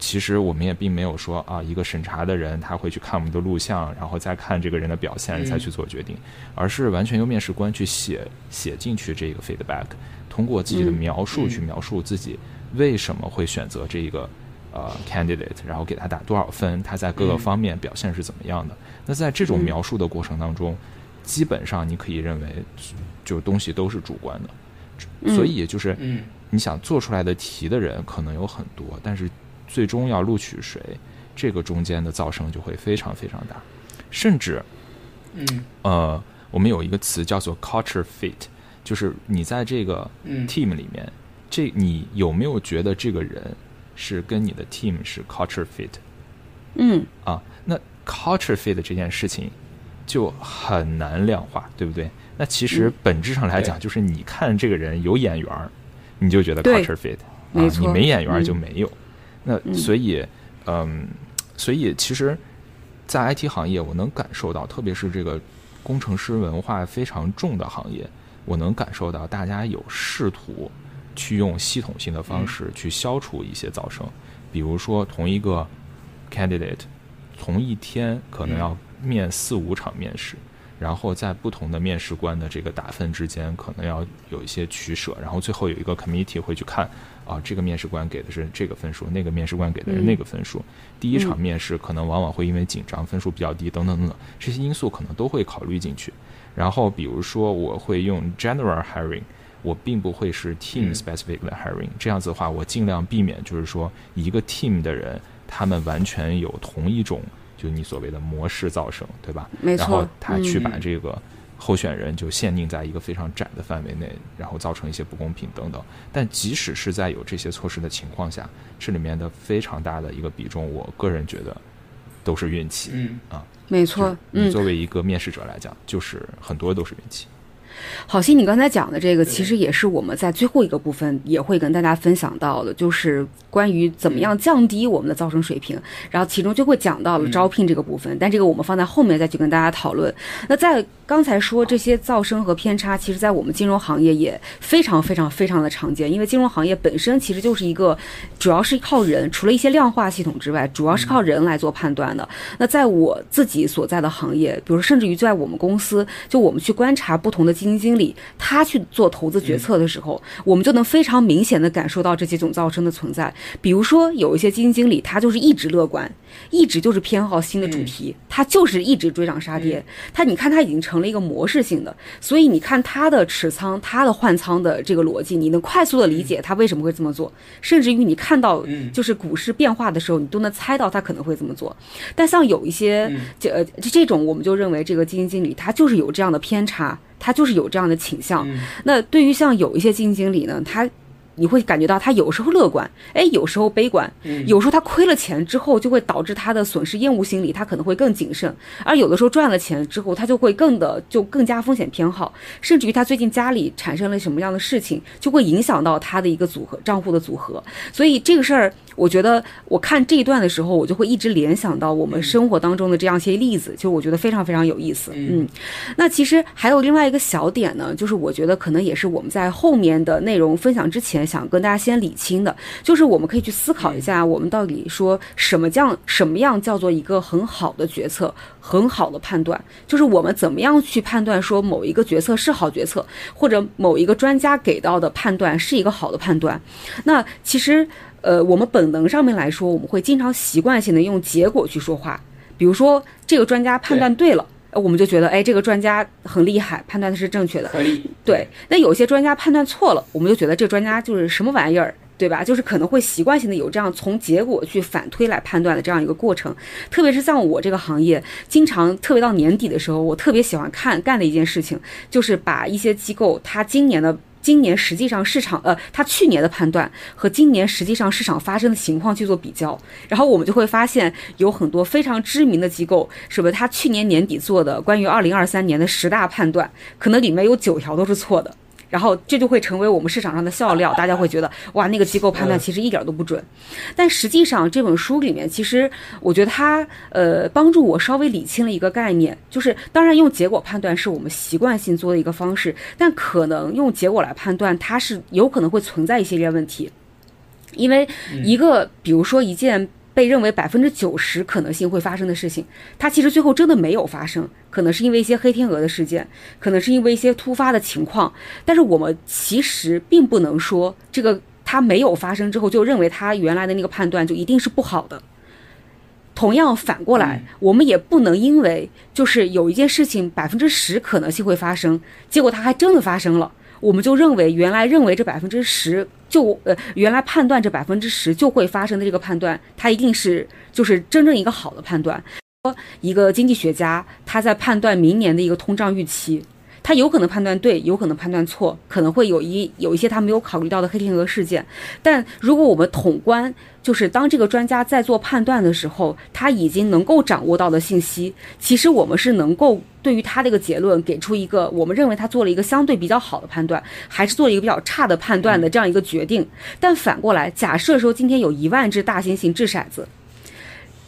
其实我们也并没有说啊，一个审查的人他会去看我们的录像，然后再看这个人的表现，再去做决定，而是完全由面试官去写写进去这个 feedback，通过自己的描述去描述自己为什么会选择这一个呃 candidate，然后给他打多少分，他在各个方面表现是怎么样的。那在这种描述的过程当中，基本上你可以认为，就东西都是主观的，所以就是你想做出来的题的人可能有很多，但是。最终要录取谁，这个中间的噪声就会非常非常大，甚至，嗯，呃，我们有一个词叫做 culture fit，就是你在这个 team 里面，这你有没有觉得这个人是跟你的 team 是 culture fit？嗯，啊，那 culture fit 这件事情就很难量化，对不对？那其实本质上来讲，就是你看这个人有眼缘儿，你就觉得 culture fit，啊，你没眼缘就没有。那所以，嗯，所以其实，在 IT 行业，我能感受到，特别是这个工程师文化非常重的行业，我能感受到大家有试图去用系统性的方式去消除一些噪声。比如说，同一个 candidate，同一天可能要面四五场面试，然后在不同的面试官的这个打分之间，可能要有一些取舍，然后最后有一个 committee 会去看。啊，这个面试官给的是这个分数，那个面试官给的是那个分数。第一场面试可能往往会因为紧张，分数比较低，等等等等，这些因素可能都会考虑进去。然后，比如说我会用 general hiring，我并不会是 team specific 的 hiring，这样子的话，我尽量避免就是说一个 team 的人，他们完全有同一种，就你所谓的模式造成，对吧？没错。然后他去把这个候选人就限定在一个非常窄的范围内，然后造成一些不公平等等。但即使是在有这些措施的情况下，这里面的非常大的一个比重，我个人觉得都是运气。嗯啊，没错。你作为一个面试者来讲，就是很多都是运气。好心，你刚才讲的这个，其实也是我们在最后一个部分也会跟大家分享到的，就是关于怎么样降低我们的噪声水平。然后其中就会讲到了招聘这个部分，但这个我们放在后面再去跟大家讨论。那在刚才说这些噪声和偏差，其实在我们金融行业也非常非常非常的常见，因为金融行业本身其实就是一个主要是靠人，除了一些量化系统之外，主要是靠人来做判断的。那在我自己所在的行业，比如甚至于在我们公司，就我们去观察不同的基金经理，他去做投资决策的时候，我们就能非常明显的感受到这几种噪声的存在。比如说，有一些基金经理，他就是一直乐观，一直就是偏好新的主题，他就是一直追涨杀跌。他，你看他已经成了一个模式性的，所以你看他的持仓、他的换仓的这个逻辑，你能快速的理解他为什么会这么做。甚至于你看到就是股市变化的时候，你都能猜到他可能会这么做。但像有一些这呃这种，我们就认为这个基金经理他就是有这样的偏差。他就是有这样的倾向。那对于像有一些基金经理呢，他你会感觉到他有时候乐观，哎，有时候悲观。有时候他亏了钱之后，就会导致他的损失厌恶心理，他可能会更谨慎。而有的时候赚了钱之后，他就会更的就更加风险偏好，甚至于他最近家里产生了什么样的事情，就会影响到他的一个组合账户的组合。所以这个事儿。我觉得我看这一段的时候，我就会一直联想到我们生活当中的这样一些例子，就我觉得非常非常有意思。嗯，那其实还有另外一个小点呢，就是我觉得可能也是我们在后面的内容分享之前想跟大家先理清的，就是我们可以去思考一下，我们到底说什么叫什么样叫做一个很好的决策，很好的判断，就是我们怎么样去判断说某一个决策是好决策，或者某一个专家给到的判断是一个好的判断。那其实。呃，我们本能上面来说，我们会经常习惯性的用结果去说话。比如说，这个专家判断对了，我们就觉得，哎，这个专家很厉害，判断的是正确的。对。那有些专家判断错了，我们就觉得这专家就是什么玩意儿，对吧？就是可能会习惯性的有这样从结果去反推来判断的这样一个过程。特别是像我这个行业，经常特别到年底的时候，我特别喜欢看干的一件事情，就是把一些机构它今年的。今年实际上市场，呃，他去年的判断和今年实际上市场发生的情况去做比较，然后我们就会发现有很多非常知名的机构，是不是他去年年底做的关于二零二三年的十大判断，可能里面有九条都是错的。然后这就会成为我们市场上的笑料，大家会觉得哇，那个机构判断其实一点都不准。但实际上这本书里面，其实我觉得它呃帮助我稍微理清了一个概念，就是当然用结果判断是我们习惯性做的一个方式，但可能用结果来判断，它是有可能会存在一些些问题，因为一个比如说一件。被认为百分之九十可能性会发生的事情，它其实最后真的没有发生，可能是因为一些黑天鹅的事件，可能是因为一些突发的情况。但是我们其实并不能说这个它没有发生之后就认为它原来的那个判断就一定是不好的。同样反过来，我们也不能因为就是有一件事情百分之十可能性会发生，结果它还真的发生了。我们就认为，原来认为这百分之十就呃，原来判断这百分之十就会发生的这个判断，它一定是就是真正一个好的判断。说一个经济学家他在判断明年的一个通胀预期。他有可能判断对，有可能判断错，可能会有一有一些他没有考虑到的黑天鹅事件。但如果我们统观，就是当这个专家在做判断的时候，他已经能够掌握到的信息，其实我们是能够对于他这个结论给出一个我们认为他做了一个相对比较好的判断，还是做了一个比较差的判断的这样一个决定。但反过来，假设说今天有一万只大猩猩掷骰子。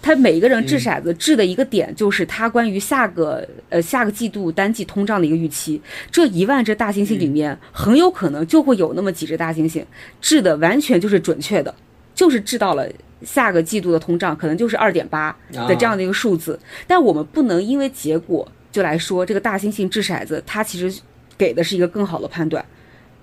他每一个人掷骰子掷的一个点，就是他关于下个呃下个季度单季通胀的一个预期。这一万只大猩猩里面，很有可能就会有那么几只大猩猩掷的完全就是准确的，就是掷到了下个季度的通胀可能就是二点八的这样的一个数字。但我们不能因为结果就来说这个大猩猩掷骰子，它其实给的是一个更好的判断，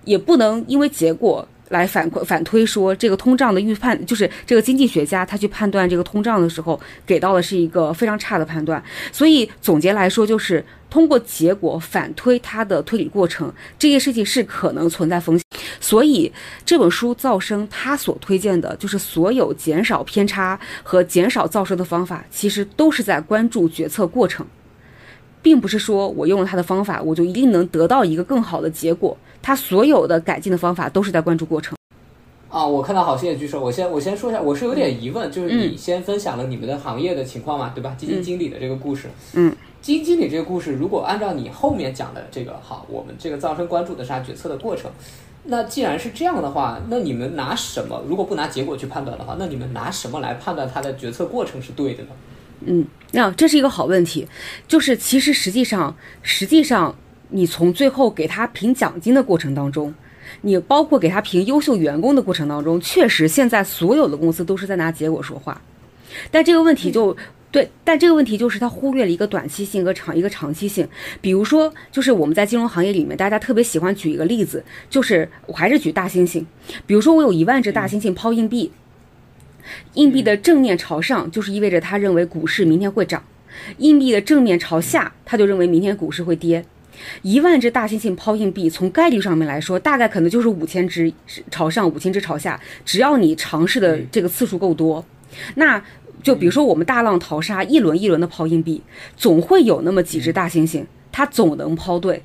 也不能因为结果。来反反推说，这个通胀的预判就是这个经济学家他去判断这个通胀的时候，给到的是一个非常差的判断。所以总结来说，就是通过结果反推他的推理过程，这件事情是可能存在风险。所以这本书噪声他所推荐的就是所有减少偏差和减少噪声的方法，其实都是在关注决策过程。并不是说我用了他的方法，我就一定能得到一个更好的结果。他所有的改进的方法都是在关注过程。啊，我看到好心也举手，我先我先说一下，我是有点疑问，就是你先分享了你们的行业的情况嘛，对吧？基金经理的这个故事，嗯，基金经理这个故事，如果按照你后面讲的这个，好，我们这个噪声关注的是他决策的过程。那既然是这样的话，那你们拿什么？如果不拿结果去判断的话，那你们拿什么来判断他的决策过程是对的呢？嗯，那这是一个好问题，就是其实实际上，实际上你从最后给他评奖金的过程当中，你包括给他评优秀员工的过程当中，确实现在所有的公司都是在拿结果说话，但这个问题就对，但这个问题就是他忽略了一个短期性和长一个长期性，比如说就是我们在金融行业里面，大家特别喜欢举一个例子，就是我还是举大猩猩，比如说我有一万只大猩猩抛硬币。硬币的正面朝上，就是意味着他认为股市明天会涨；硬币的正面朝下，他就认为明天股市会跌。一万只大猩猩抛硬币，从概率上面来说，大概可能就是五千只朝上，五千只朝下。只要你尝试的这个次数够多，那就比如说我们大浪淘沙，一轮一轮的抛硬币，总会有那么几只大猩猩，它总能抛对。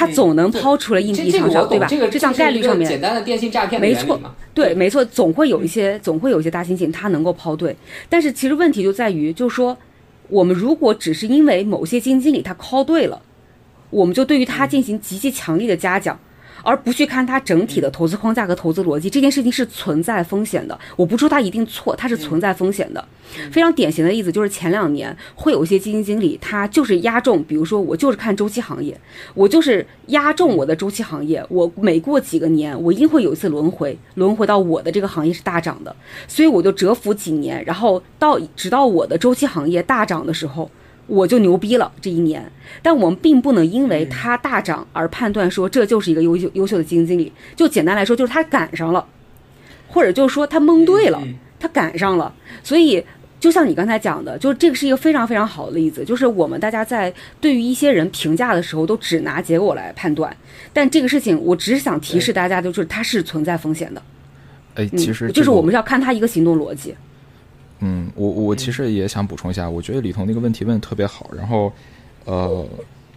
他总能抛出来硬币场上，对吧？这像概率上面简单的电信诈骗没错，对，没错，总会有一些，总会有一些大猩猩，他能够抛对。但是其实问题就在于，就是说，我们如果只是因为某些基金经理他 call 对了，我们就对于他进行极其强力的嘉奖。而不去看它整体的投资框架和投资逻辑，这件事情是存在风险的。我不说它一定错，它是存在风险的。非常典型的例子就是前两年会有一些基金经理，他就是压中，比如说我就是看周期行业，我就是压中我的周期行业，我每过几个年，我一定会有一次轮回，轮回到我的这个行业是大涨的，所以我就蛰伏几年，然后到直到我的周期行业大涨的时候。我就牛逼了这一年，但我们并不能因为它大涨而判断说这就是一个优秀优秀的基金经理。就简单来说，就是他赶上了，或者就是说他蒙对了，他赶上了。所以，就像你刚才讲的，就是这个是一个非常非常好的例子，就是我们大家在对于一些人评价的时候，都只拿结果来判断。但这个事情，我只是想提示大家，就是它是存在风险的。哎，其实就是我们要看他一个行动逻辑。嗯，我我其实也想补充一下，我觉得李彤那个问题问的特别好。然后，呃，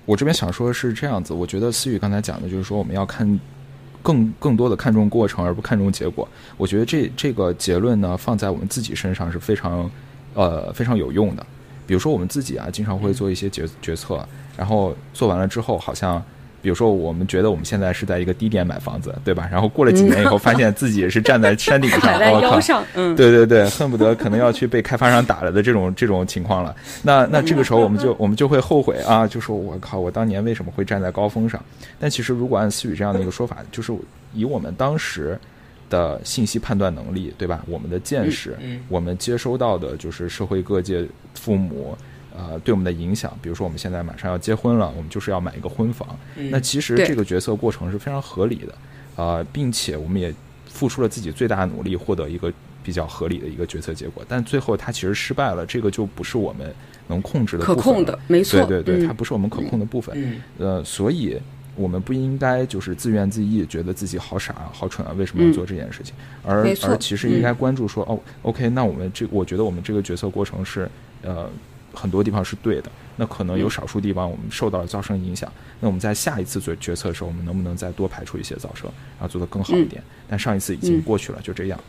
我这边想说的是这样子，我觉得思雨刚才讲的就是说我们要看更更多的看重过程而不看重结果。我觉得这这个结论呢，放在我们自己身上是非常呃非常有用的。比如说我们自己啊，经常会做一些决决策，然后做完了之后，好像。比如说，我们觉得我们现在是在一个低点买房子，对吧？然后过了几年以后，发现自己是站在山顶上，在腰上，嗯，对对对，恨不得可能要去被开发商打了的这种这种情况了。那那这个时候，我们就我们就会后悔啊，就说我靠，我当年为什么会站在高峰上？但其实，如果按思雨这样的一个说法，就是以我们当时的信息判断能力，对吧？我们的见识，我们接收到的就是社会各界父母。呃，对我们的影响，比如说我们现在马上要结婚了，我们就是要买一个婚房。那其实这个决策过程是非常合理的，呃，并且我们也付出了自己最大的努力，获得一个比较合理的一个决策结果。但最后它其实失败了，这个就不是我们能控制的、可控的，没错，对对对，它不是我们可控的部分。呃，所以我们不应该就是自怨自艾，觉得自己好傻啊、好蠢啊，为什么要做这件事情？而而其实应该关注说，哦，OK，那我们这，我觉得我们这个决策过程是，呃。很多地方是对的，那可能有少数地方我们受到了噪声影响。那我们在下一次做决策的时候，我们能不能再多排除一些噪声，然后做得更好一点？但上一次已经过去了，就这样。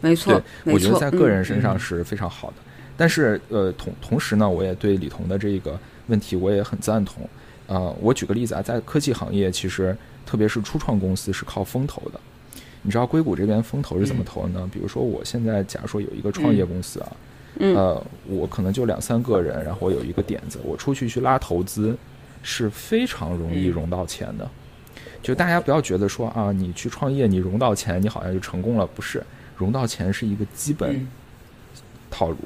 没错，我觉得在个人身上是非常好的。但是呃，同同时呢，我也对李彤的这个问题我也很赞同。呃，我举个例子啊，在科技行业，其实特别是初创公司是靠风投的。你知道硅谷这边风投是怎么投的呢？比如说，我现在假如说有一个创业公司啊。呃，我可能就两三个人，然后我有一个点子，我出去去拉投资，是非常容易融到钱的。就大家不要觉得说啊，你去创业，你融到钱，你好像就成功了，不是？融到钱是一个基本套路。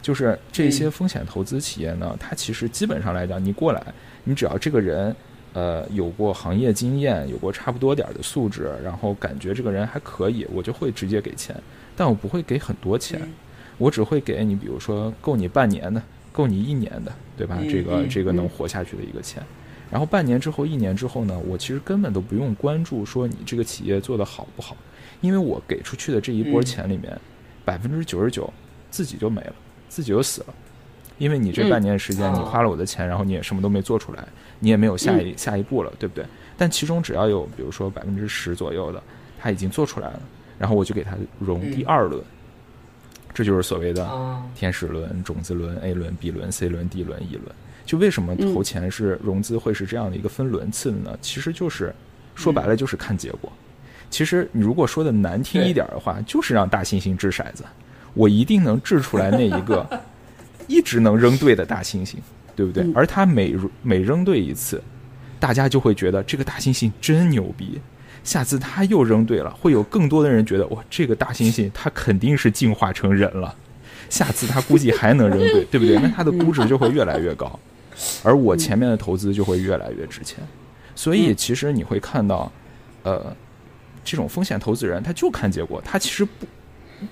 就是这些风险投资企业呢，它其实基本上来讲，你过来，你只要这个人呃有过行业经验，有过差不多点儿的素质，然后感觉这个人还可以，我就会直接给钱，但我不会给很多钱，我只会给你，比如说够你半年的，够你一年的，对吧？这个这个能活下去的一个钱。然后半年之后、一年之后呢，我其实根本都不用关注说你这个企业做得好不好，因为我给出去的这一波钱里面，百分之九十九自己就没了，自己就死了，因为你这半年时间你花了我的钱，然后你也什么都没做出来，你也没有下一下一步了，对不对？但其中只要有比如说百分之十左右的他已经做出来了，然后我就给他融第二轮，这就是所谓的天使轮、种子轮、A 轮、B 轮、C 轮、D 轮、E 轮。就为什么投钱是融资会是这样的一个分轮次的呢？其实就是说白了就是看结果。其实你如果说的难听一点的话，就是让大猩猩掷骰子，我一定能掷出来那一个 一直能扔对的大猩猩，对不对？而他每每扔对一次，大家就会觉得这个大猩猩真牛逼。下次他又扔对了，会有更多的人觉得哇，这个大猩猩他肯定是进化成人了。下次他估计还能扔对，对不对？那他的估值就会越来越高。而我前面的投资就会越来越值钱，所以其实你会看到，呃，这种风险投资人他就看结果，他其实不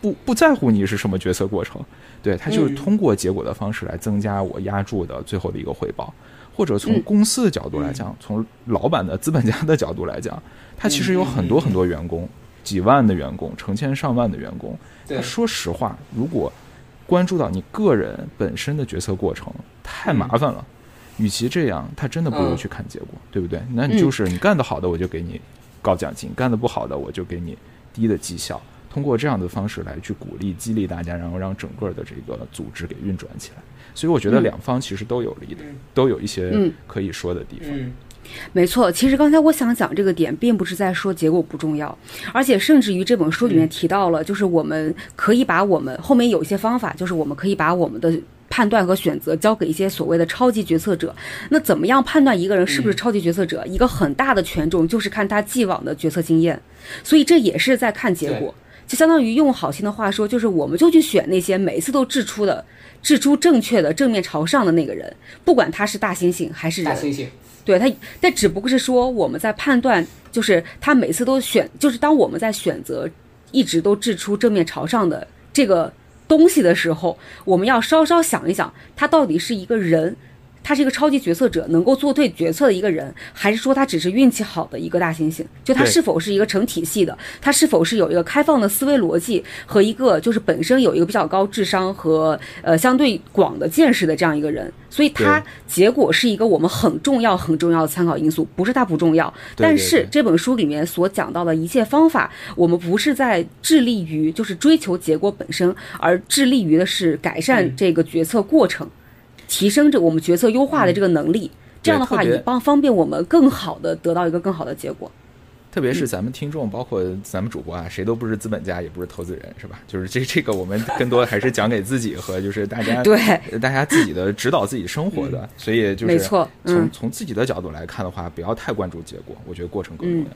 不不在乎你是什么决策过程，对他就是通过结果的方式来增加我压注的最后的一个回报，或者从公司的角度来讲，从老板的资本家的角度来讲，他其实有很多很多员工，几万的员工，成千上万的员工，他说实话，如果关注到你个人本身的决策过程，太麻烦了。与其这样，他真的不如去看结果，对不对？那你就是你干得好的，我就给你高奖金；干得不好的，我就给你低的绩效。通过这样的方式来去鼓励、激励大家，然后让整个的这个组织给运转起来。所以我觉得两方其实都有利的，都有一些可以说的地方。没错，其实刚才我想讲这个点，并不是在说结果不重要，而且甚至于这本书里面提到了，就是我们可以把我们后面有一些方法，就是我们可以把我们的。判断和选择交给一些所谓的超级决策者，那怎么样判断一个人是不是超级决策者？一个很大的权重就是看他既往的决策经验，所以这也是在看结果。就相当于用好心的话说，就是我们就去选那些每次都掷出的、掷出正确的正面朝上的那个人，不管他是大猩猩还是人。大猩猩，对他，但只不过是说我们在判断，就是他每次都选，就是当我们在选择一直都掷出正面朝上的这个。东西的时候，我们要稍稍想一想，他到底是一个人。他是一个超级决策者，能够做对决策的一个人，还是说他只是运气好的一个大猩猩？就他是否是一个成体系的？他是否是有一个开放的思维逻辑和一个就是本身有一个比较高智商和呃相对广的见识的这样一个人？所以，他结果是一个我们很重要很重要的参考因素，不是他不重要。但是这本书里面所讲到的一切方法，我们不是在致力于就是追求结果本身，而致力于的是改善这个决策过程。提升着我们决策优化的这个能力，这样的话也帮方便我们更好的得到一个更好的结果。特别是咱们听众，包括咱们主播啊，谁都不是资本家，也不是投资人，是吧？就是这这个，我们更多还是讲给自己和就是大家 对大家自己的指导自己生活的。所以就是没错，从从自己的角度来看的话，不要太关注结果，我觉得过程更重要。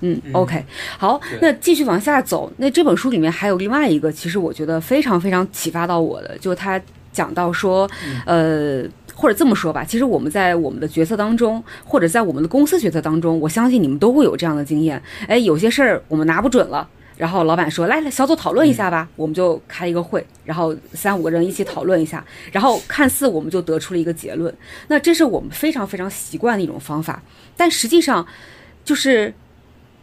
嗯，OK，好，那继续往下走。那这本书里面还有另外一个，其实我觉得非常非常启发到我的，就是他。讲到说，呃，或者这么说吧，其实我们在我们的决策当中，或者在我们的公司决策当中，我相信你们都会有这样的经验。哎，有些事儿我们拿不准了，然后老板说：“来来，小组讨论一下吧。”我们就开一个会，然后三五个人一起讨论一下，然后看似我们就得出了一个结论。那这是我们非常非常习惯的一种方法，但实际上，就是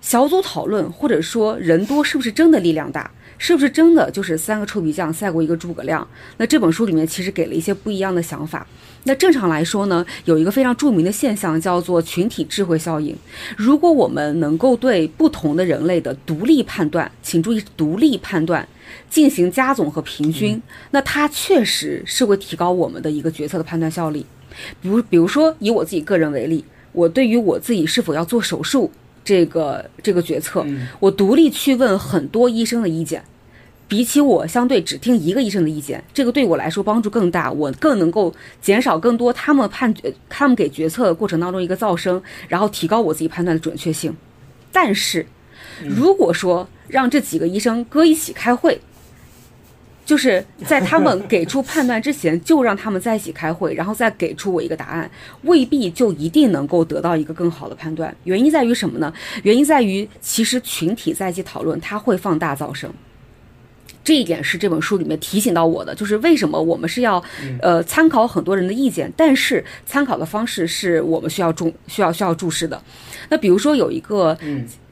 小组讨论或者说人多是不是真的力量大？是不是真的就是三个臭皮匠赛过一个诸葛亮？那这本书里面其实给了一些不一样的想法。那正常来说呢，有一个非常著名的现象叫做群体智慧效应。如果我们能够对不同的人类的独立判断，请注意独立判断进行加总和平均，那它确实是会提高我们的一个决策的判断效率。比如，比如说以我自己个人为例，我对于我自己是否要做手术。这个这个决策，我独立去问很多医生的意见，比起我相对只听一个医生的意见，这个对我来说帮助更大，我更能够减少更多他们判决他们给决策过程当中一个噪声，然后提高我自己判断的准确性。但是，如果说让这几个医生搁一起开会，就是在他们给出判断之前，就让他们在一起开会，然后再给出我一个答案，未必就一定能够得到一个更好的判断。原因在于什么呢？原因在于其实群体在一起讨论，它会放大噪声。这一点是这本书里面提醒到我的，就是为什么我们是要，呃，参考很多人的意见，但是参考的方式是我们需要重需要需要注视的。那比如说有一个，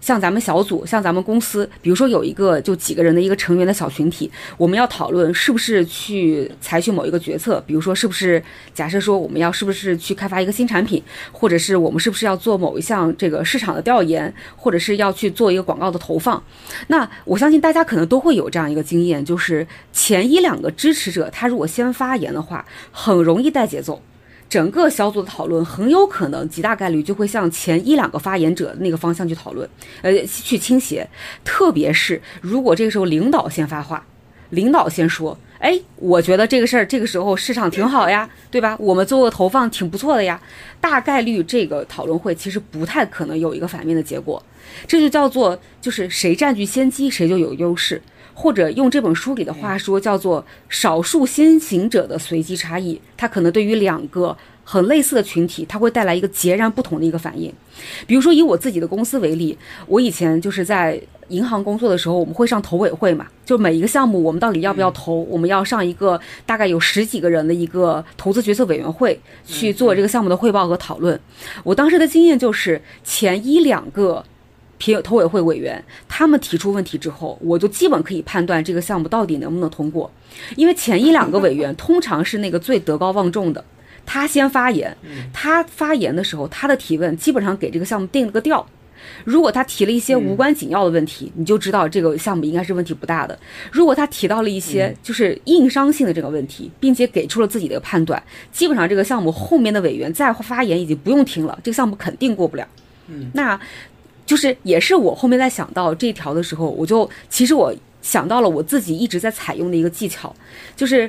像咱们小组，像咱们公司，比如说有一个就几个人的一个成员的小群体，我们要讨论是不是去采取某一个决策，比如说是不是假设说我们要是不是去开发一个新产品，或者是我们是不是要做某一项这个市场的调研，或者是要去做一个广告的投放。那我相信大家可能都会有这样一个经验，就是前一两个支持者他如果先发言的话，很容易带节奏。整个小组的讨论很有可能极大概率就会向前一两个发言者那个方向去讨论，呃，去倾斜。特别是如果这个时候领导先发话，领导先说：“哎，我觉得这个事儿这个时候市场挺好呀，对吧？我们做个投放挺不错的呀。”大概率这个讨论会其实不太可能有一个反面的结果。这就叫做就是谁占据先机谁就有优势，或者用这本书里的话说叫做少数先行者的随机差异，它可能对于两个。很类似的群体，它会带来一个截然不同的一个反应。比如说，以我自己的公司为例，我以前就是在银行工作的时候，我们会上投委会嘛，就每一个项目我们到底要不要投，我们要上一个大概有十几个人的一个投资决策委员会去做这个项目的汇报和讨论。我当时的经验就是，前一两个评投委会委员他们提出问题之后，我就基本可以判断这个项目到底能不能通过，因为前一两个委员通常是那个最德高望重的。他先发言，他发言的时候，他的提问基本上给这个项目定了个调。如果他提了一些无关紧要的问题，你就知道这个项目应该是问题不大的。如果他提到了一些就是硬伤性的这个问题，并且给出了自己的判断，基本上这个项目后面的委员再发言已经不用听了，这个项目肯定过不了。嗯，那就是也是我后面在想到这一条的时候，我就其实我想到了我自己一直在采用的一个技巧，就是。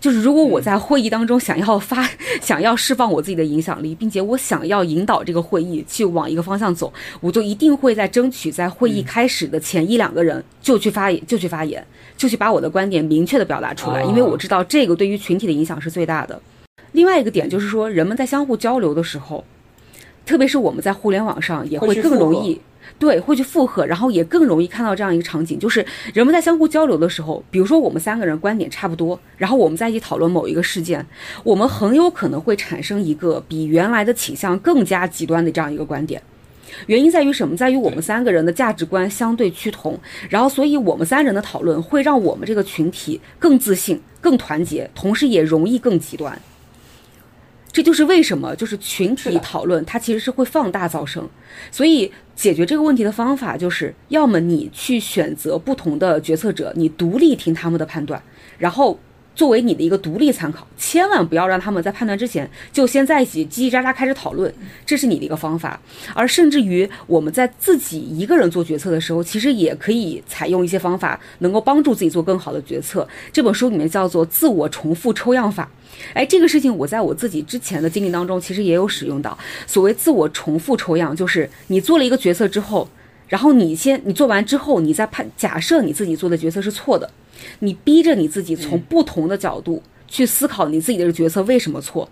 就是如果我在会议当中想要发、想要释放我自己的影响力，并且我想要引导这个会议去往一个方向走，我就一定会在争取在会议开始的前一两个人就去发言，就去发言，就去把我的观点明确的表达出来，因为我知道这个对于群体的影响是最大的。另外一个点就是说，人们在相互交流的时候，特别是我们在互联网上也会更容易。对，会去附和，然后也更容易看到这样一个场景，就是人们在相互交流的时候，比如说我们三个人观点差不多，然后我们在一起讨论某一个事件，我们很有可能会产生一个比原来的倾向更加极端的这样一个观点。原因在于什么？在于我们三个人的价值观相对趋同，然后所以我们三人的讨论会让我们这个群体更自信、更团结，同时也容易更极端。这就是为什么，就是群体讨论，它其实是会放大噪声。所以解决这个问题的方法，就是要么你去选择不同的决策者，你独立听他们的判断，然后。作为你的一个独立参考，千万不要让他们在判断之前就先在一起叽叽喳喳开始讨论，这是你的一个方法。而甚至于我们在自己一个人做决策的时候，其实也可以采用一些方法，能够帮助自己做更好的决策。这本书里面叫做自我重复抽样法。哎，这个事情我在我自己之前的经历当中，其实也有使用到。所谓自我重复抽样，就是你做了一个决策之后，然后你先你做完之后，你再判假设你自己做的决策是错的。你逼着你自己从不同的角度去思考你自己的决策为什么错，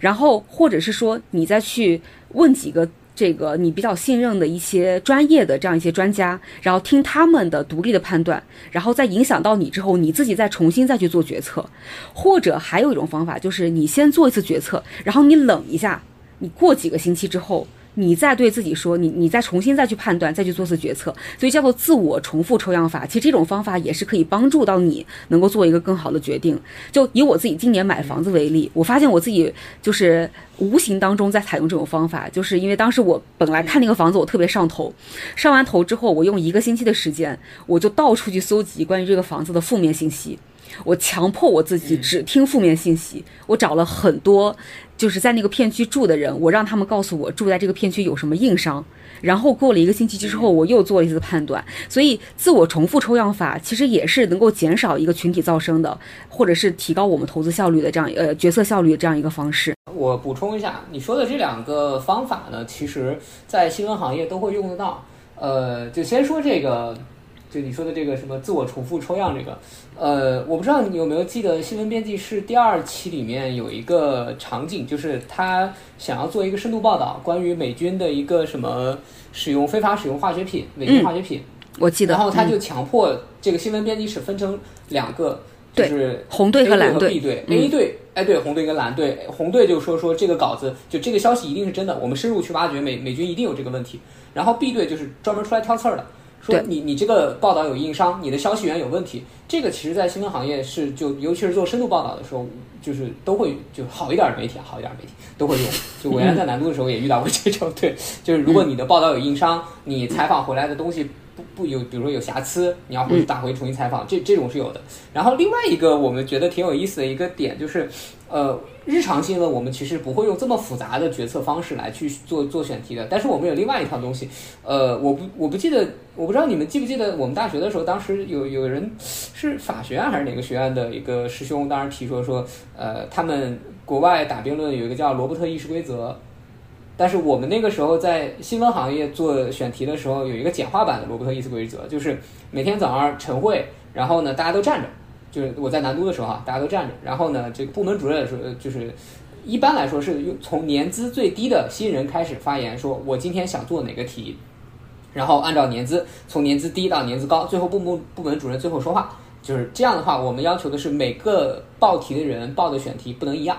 然后或者是说你再去问几个这个你比较信任的一些专业的这样一些专家，然后听他们的独立的判断，然后再影响到你之后，你自己再重新再去做决策，或者还有一种方法就是你先做一次决策，然后你冷一下，你过几个星期之后。你再对自己说，你你再重新再去判断，再去做次决策，所以叫做自我重复抽样法。其实这种方法也是可以帮助到你能够做一个更好的决定。就以我自己今年买房子为例，我发现我自己就是无形当中在采用这种方法，就是因为当时我本来看那个房子我特别上头，上完头之后，我用一个星期的时间，我就到处去搜集关于这个房子的负面信息，我强迫我自己只听负面信息，我找了很多。就是在那个片区住的人，我让他们告诉我住在这个片区有什么硬伤，然后过了一个星期之后，我又做了一次判断。所以自我重复抽样法其实也是能够减少一个群体噪声的，或者是提高我们投资效率的这样呃决策效率的这样一个方式。我补充一下，你说的这两个方法呢，其实在新闻行业都会用得到。呃，就先说这个就你说的这个什么自我重复抽样这个，呃，我不知道你有没有记得《新闻编辑室》第二期里面有一个场景，就是他想要做一个深度报道，关于美军的一个什么使用非法使用化学品、美军化学品，我记得。然后他就强迫这个新闻编辑室分成两个，就是红队和蓝队。B 队，A 队，哎，对，红队跟蓝队，红队就说说这个稿子就这个消息一定是真的，我们深入去挖掘美美军一定有这个问题。然后 B 队就是专门出来挑刺儿的。说你你这个报道有硬伤，你的消息源有问题，这个其实，在新闻行业是就尤其是做深度报道的时候，就是都会就好一点的媒体，好一点媒体都会用。就我原来在南都的时候也遇到过这种，对，就是如果你的报道有硬伤，你采访回来的东西不不有，比如说有瑕疵，你要回去打回重新采访，这这种是有的。然后另外一个我们觉得挺有意思的一个点就是，呃。日常新闻我们其实不会用这么复杂的决策方式来去做做选题的，但是我们有另外一套东西，呃，我不我不记得，我不知道你们记不记得我们大学的时候，当时有有人是法学院还是哪个学院的一个师兄，当时提出说，呃，他们国外打辩论有一个叫罗伯特议事规则，但是我们那个时候在新闻行业做选题的时候，有一个简化版的罗伯特伊斯规则，就是每天早上晨会，然后呢大家都站着。就是我在南都的时候啊，大家都站着，然后呢，这个部门主任说，就是一般来说是用从年资最低的新人开始发言，说我今天想做哪个题，然后按照年资从年资低到年资高，最后部部部门主任最后说话，就是这样的话，我们要求的是每个报题的人报的选题不能一样。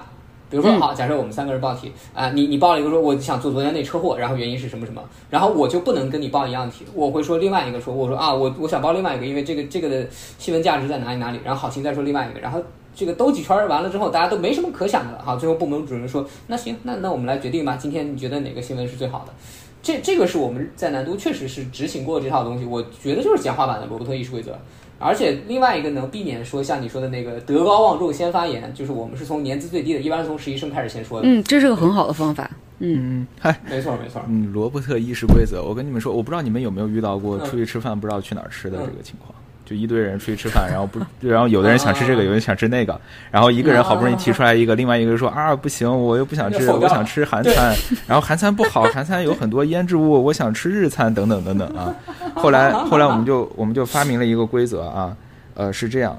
比如说，好，假设我们三个人报题啊，你你报了一个说我想做昨天那车祸，然后原因是什么什么，然后我就不能跟你报一样的题，我会说另外一个说，我说啊，我我想报另外一个，因为这个这个的新闻价值在哪里哪里，然后好心再说另外一个，然后这个兜几圈完了之后，大家都没什么可想的了，好，最后部门主任说，那行，那那我们来决定吧，今天你觉得哪个新闻是最好的？这这个是我们在南都确实是执行过这套东西，我觉得就是简化版的罗伯特议事规则。而且另外一个能避免说像你说的那个德高望重先发言，就是我们是从年资最低的，一般是从实习生开始先说的。嗯，这是个很好的方法。嗯，嗨，没错没错。嗯，罗伯特议事规则，我跟你们说，我不知道你们有没有遇到过出去吃饭不知道去哪儿吃的这个情况。就一堆人出去吃饭，然后不，然后有的人想吃这个，有人想吃那个，然后一个人好不容易提出来一个，另外一个说啊不行，我又不想吃，我想吃韩餐，然后韩餐不好，韩餐有很多腌制物，我想吃日餐等等等等啊。后来后来我们就我们就发明了一个规则啊，呃是这样，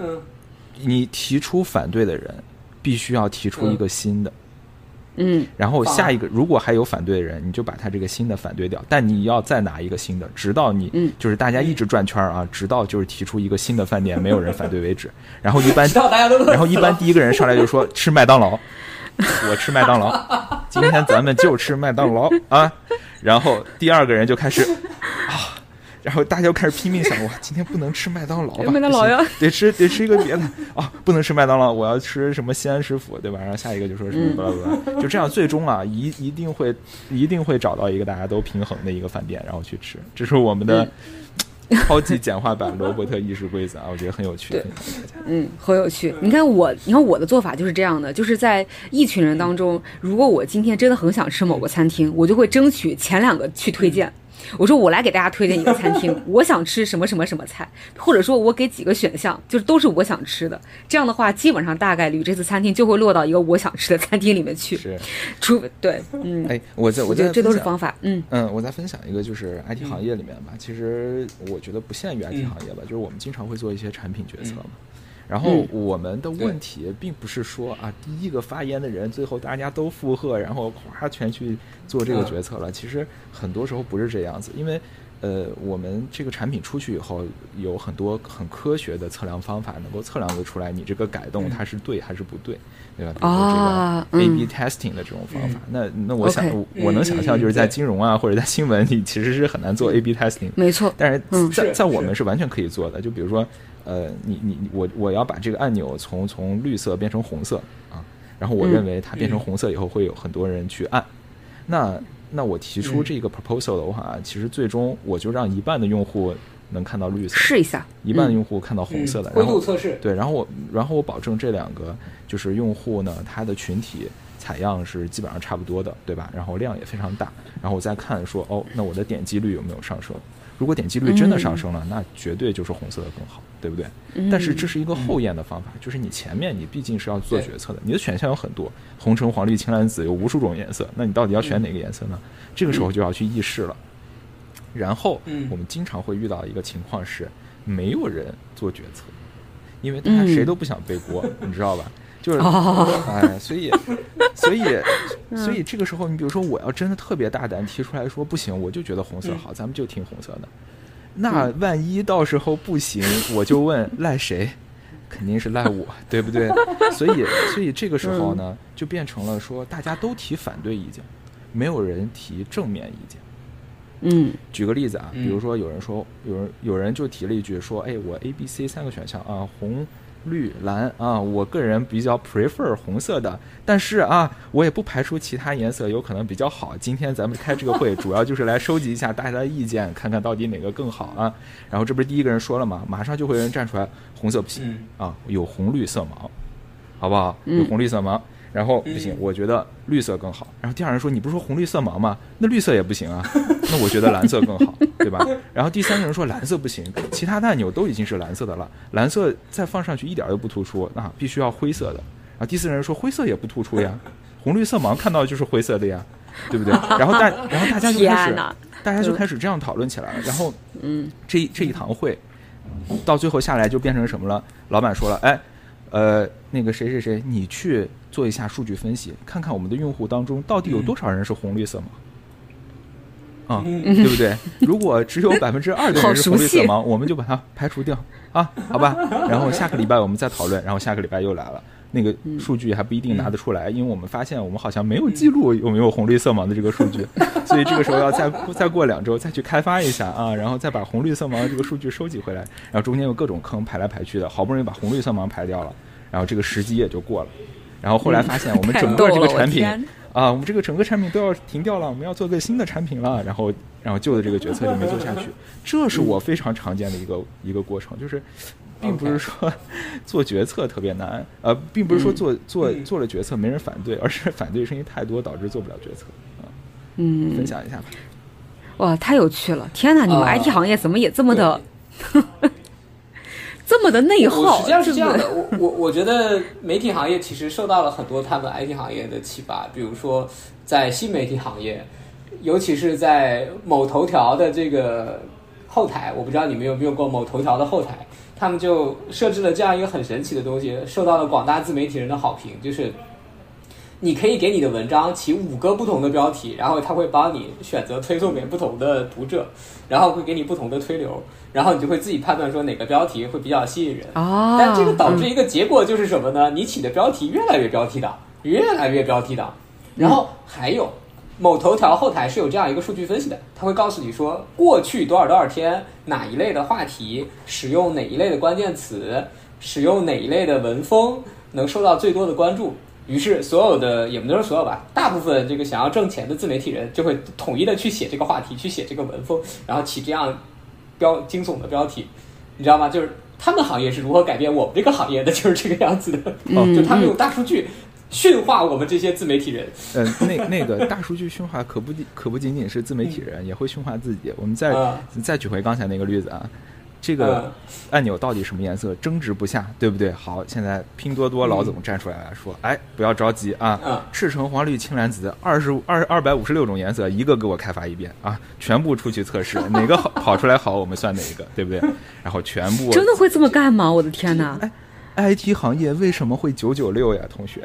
你提出反对的人必须要提出一个新的。嗯，然后下一个，如果还有反对的人，你就把他这个新的反对掉，但你要再拿一个新的，直到你，嗯，就是大家一直转圈啊，直到就是提出一个新的饭店没有人反对为止。然后一般，然后一般第一个人上来就说吃麦当劳，我吃麦当劳，今天咱们就吃麦当劳啊。然后第二个人就开始啊。然后大家就开始拼命想，我，今天不能吃麦当劳吧？麦当劳呀，得吃得吃一个别的啊，不能吃麦当劳，我要吃什么西安食府，对吧？然后下一个就说什么巴拉巴拉，就这样，最终啊，一一定会一定会找到一个大家都平衡的一个饭店，然后去吃。这是我们的超级简化版罗伯特议事规则啊，我觉得很有趣。嗯，很有趣。你看我，你看我的做法就是这样的，就是在一群人当中，如果我今天真的很想吃某个餐厅，我就会争取前两个去推荐。我说我来给大家推荐一个餐厅，我想吃什么什么什么菜，或者说我给几个选项，就是都是我想吃的。这样的话，基本上大概率这次餐厅就会落到一个我想吃的餐厅里面去。是，除对，嗯，哎，我在我觉得这都是方法，嗯嗯，我再分享一个，就是 IT 行业里面吧，其实我觉得不限于 IT 行业吧，就是我们经常会做一些产品决策嘛。然后我们的问题并不是说啊，第一个发言的人最后大家都附和，然后哗全去做这个决策了。其实很多时候不是这样子，因为呃，我们这个产品出去以后，有很多很科学的测量方法，能够测量得出来你这个改动它是对还是不对，对吧？比如说这个 A/B testing 的这种方法。那那我想我能想象，就是在金融啊或者在新闻里，其实是很难做 A/B testing。没错，但是在在我们是完全可以做的。就比如说。呃，你你我我要把这个按钮从从绿色变成红色啊，然后我认为它变成红色以后会有很多人去按，那那我提出这个 proposal 的话，其实最终我就让一半的用户能看到绿色，试一下，一半的用户看到红色的，灰度测试，对，然后我然后我保证这两个就是用户呢，他的群体采样是基本上差不多的，对吧？然后量也非常大，然后我再看说哦，那我的点击率有没有上升？如果点击率真的上升了，那绝对就是红色的更好，对不对？但是这是一个后验的方法，就是你前面你毕竟是要做决策的，你的选项有很多，红橙黄绿青蓝紫有无数种颜色，那你到底要选哪个颜色呢？这个时候就要去议事了。然后我们经常会遇到一个情况是，没有人做决策，因为大家谁都不想背锅，你知道吧？就是，哎，所以，所以，所以这个时候，你比如说，我要真的特别大胆提出来说，不行，我就觉得红色好，咱们就听红色的。那万一到时候不行，我就问赖谁？肯定是赖我，对不对？所以，所以这个时候呢，就变成了说，大家都提反对意见，没有人提正面意见。嗯，举个例子啊，比如说有人说，有人有人就提了一句说，哎，我 A、B、C 三个选项啊，红。绿蓝啊，我个人比较 prefer 红色的，但是啊，我也不排除其他颜色有可能比较好。今天咱们开这个会，主要就是来收集一下大家的意见，看看到底哪个更好啊。然后这不是第一个人说了吗？马上就会有人站出来，红色不行啊，有红绿色盲，好不好？有红绿色盲。然后不行，我觉得绿色更好。然后第二人说：“你不是说红绿色盲吗？那绿色也不行啊。那我觉得蓝色更好，对吧？” 然后第三个人说：“蓝色不行，其他按钮都已经是蓝色的了，蓝色再放上去一点都不突出，那必须要灰色的。”然后第四个人说：“灰色也不突出呀，红绿色盲看到就是灰色的呀，对不对？” 然后大，然后大家就开始，大家就开始这样讨论起来了。然后，嗯，这这一堂会到最后下来就变成什么了？老板说了：“哎。”呃，那个谁谁谁，你去做一下数据分析，看看我们的用户当中到底有多少人是红绿色盲，啊，对不对？如果只有百分之二的人是红绿色盲，我们就把它排除掉。啊，好吧？然后下个礼拜我们再讨论，然后下个礼拜又来了，那个数据还不一定拿得出来，因为我们发现我们好像没有记录有没有红绿色盲的这个数据，所以这个时候要再再过两周再去开发一下啊，然后再把红绿色盲的这个数据收集回来，然后中间有各种坑排来排去的，好不容易把红绿色盲排掉了。然后这个时机也就过了，然后后来发现我们整个这个 产品啊，我们这个整个产品都要停掉了，我们要做个新的产品了，然后然后旧的这个决策就没做下去，这是我非常常见的一个一个过程，就是并不是说 做决策特别难，呃，并不是说做做做了决策没人反对，而是反对声音太多导致做不了决策啊。嗯，分享一下吧。哇，太有趣了！天哪，你们 IT 行业怎么也这么的？这么的内耗，实际上是这样的。我我我觉得媒体行业其实受到了很多他们 IT 行业的启发，比如说在新媒体行业，尤其是在某头条的这个后台，我不知道你们有没有过某头条的后台，他们就设置了这样一个很神奇的东西，受到了广大自媒体人的好评，就是你可以给你的文章起五个不同的标题，然后他会帮你选择推送给不同的读者，然后会给你不同的推流。然后你就会自己判断说哪个标题会比较吸引人，但这个导致一个结果就是什么呢？你起的标题越来越标题党，越来越标题党。然后还有某头条后台是有这样一个数据分析的，他会告诉你说过去多少多少天哪一类的话题使用哪一类的关键词，使用哪一类的文风能受到最多的关注。于是所有的也不能说所有吧，大部分这个想要挣钱的自媒体人就会统一的去写这个话题，去写这个文风，然后起这样。标惊悚的标题，你知道吗？就是他们行业是如何改变我们这个行业的，就是这个样子的。嗯就他们用大数据驯化我们这些自媒体人。嗯，那那个大数据驯化可不可不仅仅是自媒体人，也会驯化自己。我们再再举回刚才那个例子啊。这个按钮到底什么颜色？争执不下，对不对？好，现在拼多多老总站出来了，说：“哎，不要着急啊，赤橙黄绿青蓝紫，二十二二百五十六种颜色，一个给我开发一遍啊，全部出去测试，哪个好跑出来好，我们算哪一个，对不对？然后全部真的会这么干吗？我的天哪！哎，IT 行业为什么会九九六呀，同学？”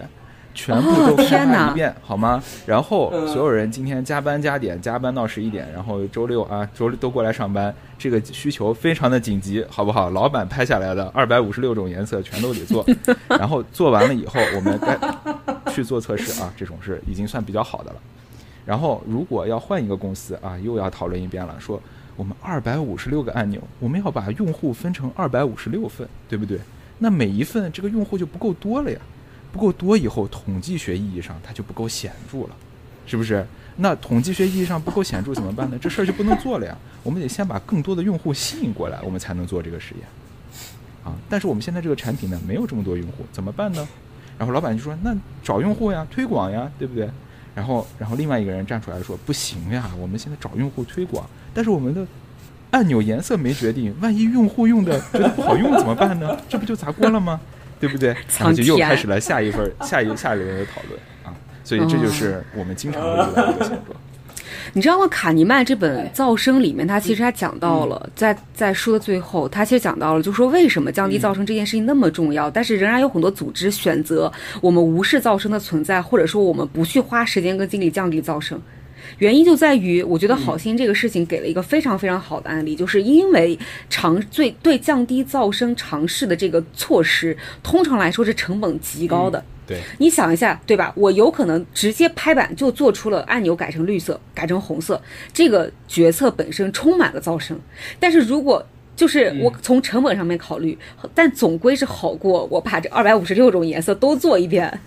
全部都开发一遍好吗？然后所有人今天加班加点，加班到十一点，然后周六啊，周六都过来上班。这个需求非常的紧急，好不好？老板拍下来的二百五十六种颜色全都得做。然后做完了以后，我们该去做测试啊，这种是已经算比较好的了。然后如果要换一个公司啊，又要讨论一遍了，说我们二百五十六个按钮，我们要把用户分成二百五十六份，对不对？那每一份这个用户就不够多了呀。不够多以后，统计学意义上它就不够显著了，是不是？那统计学意义上不够显著怎么办呢？这事儿就不能做了呀。我们得先把更多的用户吸引过来，我们才能做这个实验。啊，但是我们现在这个产品呢，没有这么多用户，怎么办呢？然后老板就说：“那找用户呀，推广呀，对不对？”然后，然后另外一个人站出来说：“不行呀，我们现在找用户推广，但是我们的按钮颜色没决定，万一用户用的觉得不好用怎么办呢？这不就砸锅了吗？”对不对？然后就又开始了下一份、下一下一轮的讨论啊！所以这就是我们经常会遇到的一个现状。你知道吗？卡尼曼这本《噪声》里面，他其实还讲到了，在在书的最后，他其实讲到了，就说为什么降低噪声这件事情那么重要，但是仍然有很多组织选择我们无视噪声的存在，或者说我们不去花时间跟精力降低噪声。原因就在于，我觉得好心这个事情给了一个非常非常好的案例，就是因为尝最对降低噪声尝试的这个措施，通常来说是成本极高的。对，你想一下，对吧？我有可能直接拍板就做出了按钮改成绿色，改成红色，这个决策本身充满了噪声。但是如果就是我从成本上面考虑，但总归是好过我把这二百五十六种颜色都做一遍。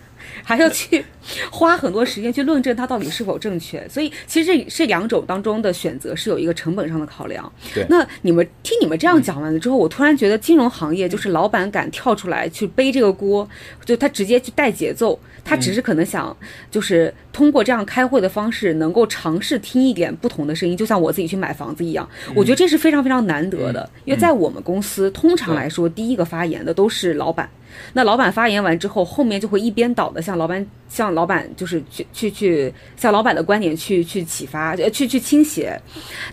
还要去 花很多时间去论证它到底是否正确，所以其实这这两种当中的选择是有一个成本上的考量。对，那你们听你们这样讲完了之后，我突然觉得金融行业就是老板敢跳出来去背这个锅，就他直接去带节奏，他只是可能想就是通过这样开会的方式，能够尝试听一点不同的声音，就像我自己去买房子一样。我觉得这是非常非常难得的，因为在我们公司通常来说，第一个发言的都是老板。那老板发言完之后，后面就会一边倒的向老板。向老板就是去去去向老板的观点去去启发，呃，去去倾斜，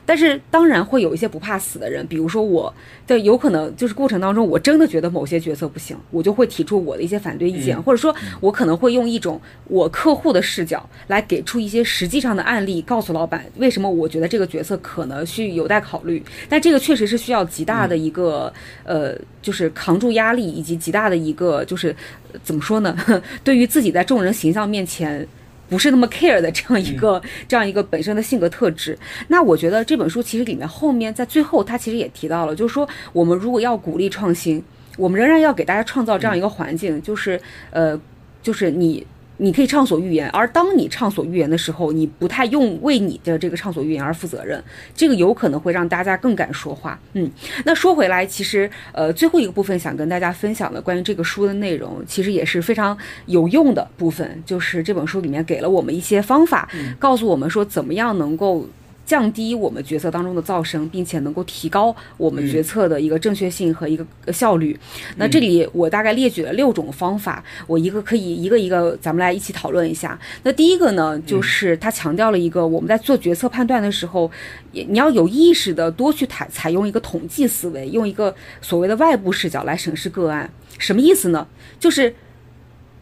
但是当然会有一些不怕死的人，比如说我，对，有可能就是过程当中我真的觉得某些决策不行，我就会提出我的一些反对意见，或者说我可能会用一种我客户的视角来给出一些实际上的案例，告诉老板为什么我觉得这个决策可能需有待考虑，但这个确实是需要极大的一个呃，就是扛住压力以及极大的一个就是怎么说呢？对于自己在众人形。象面前不是那么 care 的这样一个这样一个本身的性格特质，那我觉得这本书其实里面后面在最后他其实也提到了，就是说我们如果要鼓励创新，我们仍然要给大家创造这样一个环境，就是呃，就是你。你可以畅所欲言，而当你畅所欲言的时候，你不太用为你的这个畅所欲言而负责任，这个有可能会让大家更敢说话。嗯，那说回来，其实呃最后一个部分想跟大家分享的关于这个书的内容，其实也是非常有用的部分，就是这本书里面给了我们一些方法，告诉我们说怎么样能够。降低我们决策当中的噪声，并且能够提高我们决策的一个正确性和一个效率。那这里我大概列举了六种方法，我一个可以一个一个，咱们来一起讨论一下。那第一个呢，就是他强调了一个我们在做决策判断的时候，你要有意识的多去采采用一个统计思维，用一个所谓的外部视角来审视个案。什么意思呢？就是。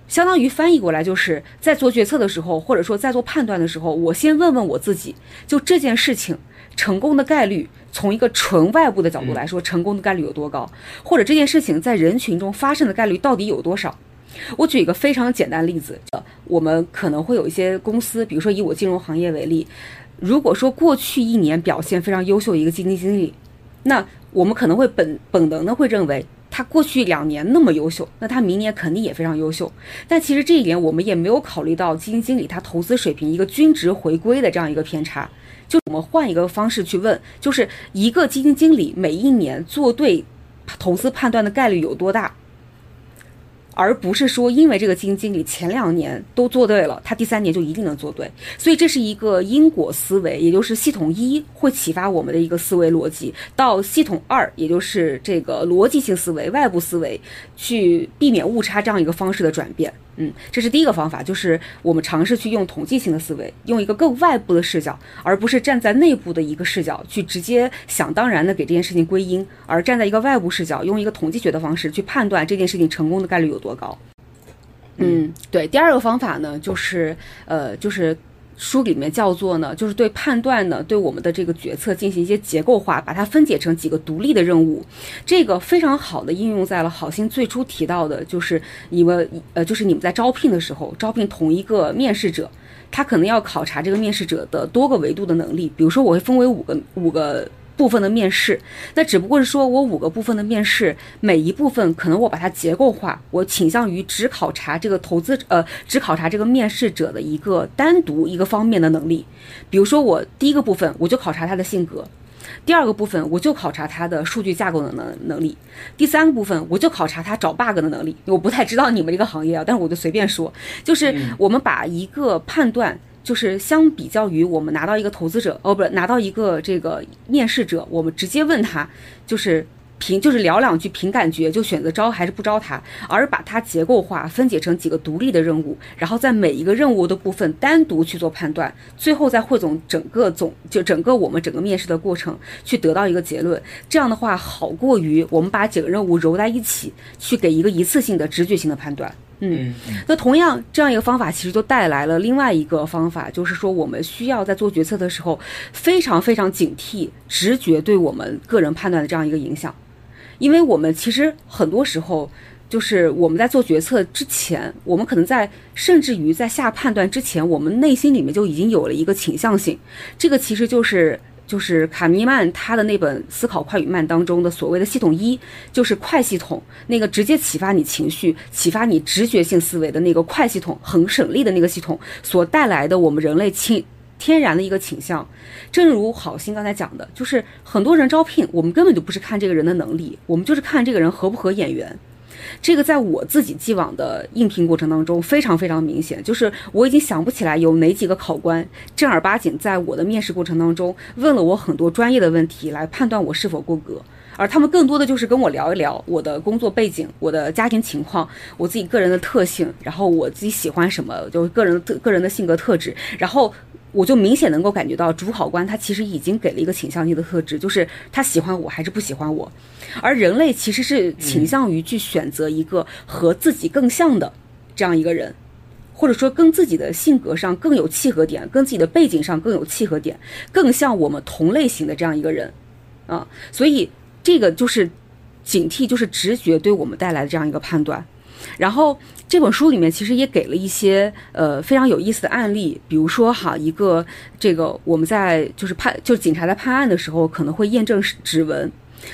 相当于翻译过来，就是在做决策的时候，或者说在做判断的时候，我先问问我自己，就这件事情成功的概率，从一个纯外部的角度来说，成功的概率有多高？或者这件事情在人群中发生的概率到底有多少？我举一个非常简单例子，我们可能会有一些公司，比如说以我金融行业为例，如果说过去一年表现非常优秀的一个基金经理，那我们可能会本本能的会认为。他过去两年那么优秀，那他明年肯定也非常优秀。但其实这一点我们也没有考虑到基金经理他投资水平一个均值回归的这样一个偏差。就我们换一个方式去问，就是一个基金经理每一年做对投资判断的概率有多大？而不是说，因为这个基金经理前两年都做对了，他第三年就一定能做对。所以这是一个因果思维，也就是系统一会启发我们的一个思维逻辑，到系统二，也就是这个逻辑性思维、外部思维，去避免误差这样一个方式的转变。嗯，这是第一个方法，就是我们尝试去用统计性的思维，用一个更外部的视角，而不是站在内部的一个视角去直接想当然的给这件事情归因，而站在一个外部视角，用一个统计学的方式去判断这件事情成功的概率有多高。嗯，对。第二个方法呢，就是呃，就是。书里面叫做呢，就是对判断呢，对我们的这个决策进行一些结构化，把它分解成几个独立的任务。这个非常好的应用在了好心最初提到的，就是你们呃，就是你们在招聘的时候，招聘同一个面试者，他可能要考察这个面试者的多个维度的能力。比如说，我会分为五个五个。部分的面试，那只不过是说我五个部分的面试，每一部分可能我把它结构化，我倾向于只考察这个投资呃，只考察这个面试者的一个单独一个方面的能力。比如说我第一个部分我就考察他的性格，第二个部分我就考察他的数据架构的能能力，第三个部分我就考察他找 bug 的能力。我不太知道你们这个行业啊，但是我就随便说，就是我们把一个判断。就是相比较于我们拿到一个投资者，哦，不是拿到一个这个面试者，我们直接问他，就是凭就是聊两句凭感觉就选择招还是不招他，而把它结构化分解成几个独立的任务，然后在每一个任务的部分单独去做判断，最后再汇总整个总就整个我们整个面试的过程去得到一个结论。这样的话好过于我们把几个任务揉在一起去给一个一次性的直觉性的判断。嗯，那同样这样一个方法，其实就带来了另外一个方法，就是说我们需要在做决策的时候，非常非常警惕直觉对我们个人判断的这样一个影响，因为我们其实很多时候，就是我们在做决策之前，我们可能在甚至于在下判断之前，我们内心里面就已经有了一个倾向性，这个其实就是。就是卡尼曼他的那本《思考快与慢》当中的所谓的系统一，就是快系统，那个直接启发你情绪、启发你直觉性思维的那个快系统，很省力的那个系统所带来的我们人类倾天然的一个倾向。正如好心刚才讲的，就是很多人招聘，我们根本就不是看这个人的能力，我们就是看这个人合不合眼缘。这个在我自己既往的应聘过程当中非常非常明显，就是我已经想不起来有哪几个考官正儿八经在我的面试过程当中问了我很多专业的问题来判断我是否过格，而他们更多的就是跟我聊一聊我的工作背景、我的家庭情况、我自己个人的特性，然后我自己喜欢什么，就个人的特个人的性格特质，然后。我就明显能够感觉到主考官他其实已经给了一个倾向性的特质，就是他喜欢我还是不喜欢我，而人类其实是倾向于去选择一个和自己更像的这样一个人，或者说跟自己的性格上更有契合点，跟自己的背景上更有契合点，更像我们同类型的这样一个人，啊，所以这个就是警惕，就是直觉对我们带来的这样一个判断，然后。这本书里面其实也给了一些呃非常有意思的案例，比如说哈一个这个我们在就是判就警察在判案的时候可能会验证指纹，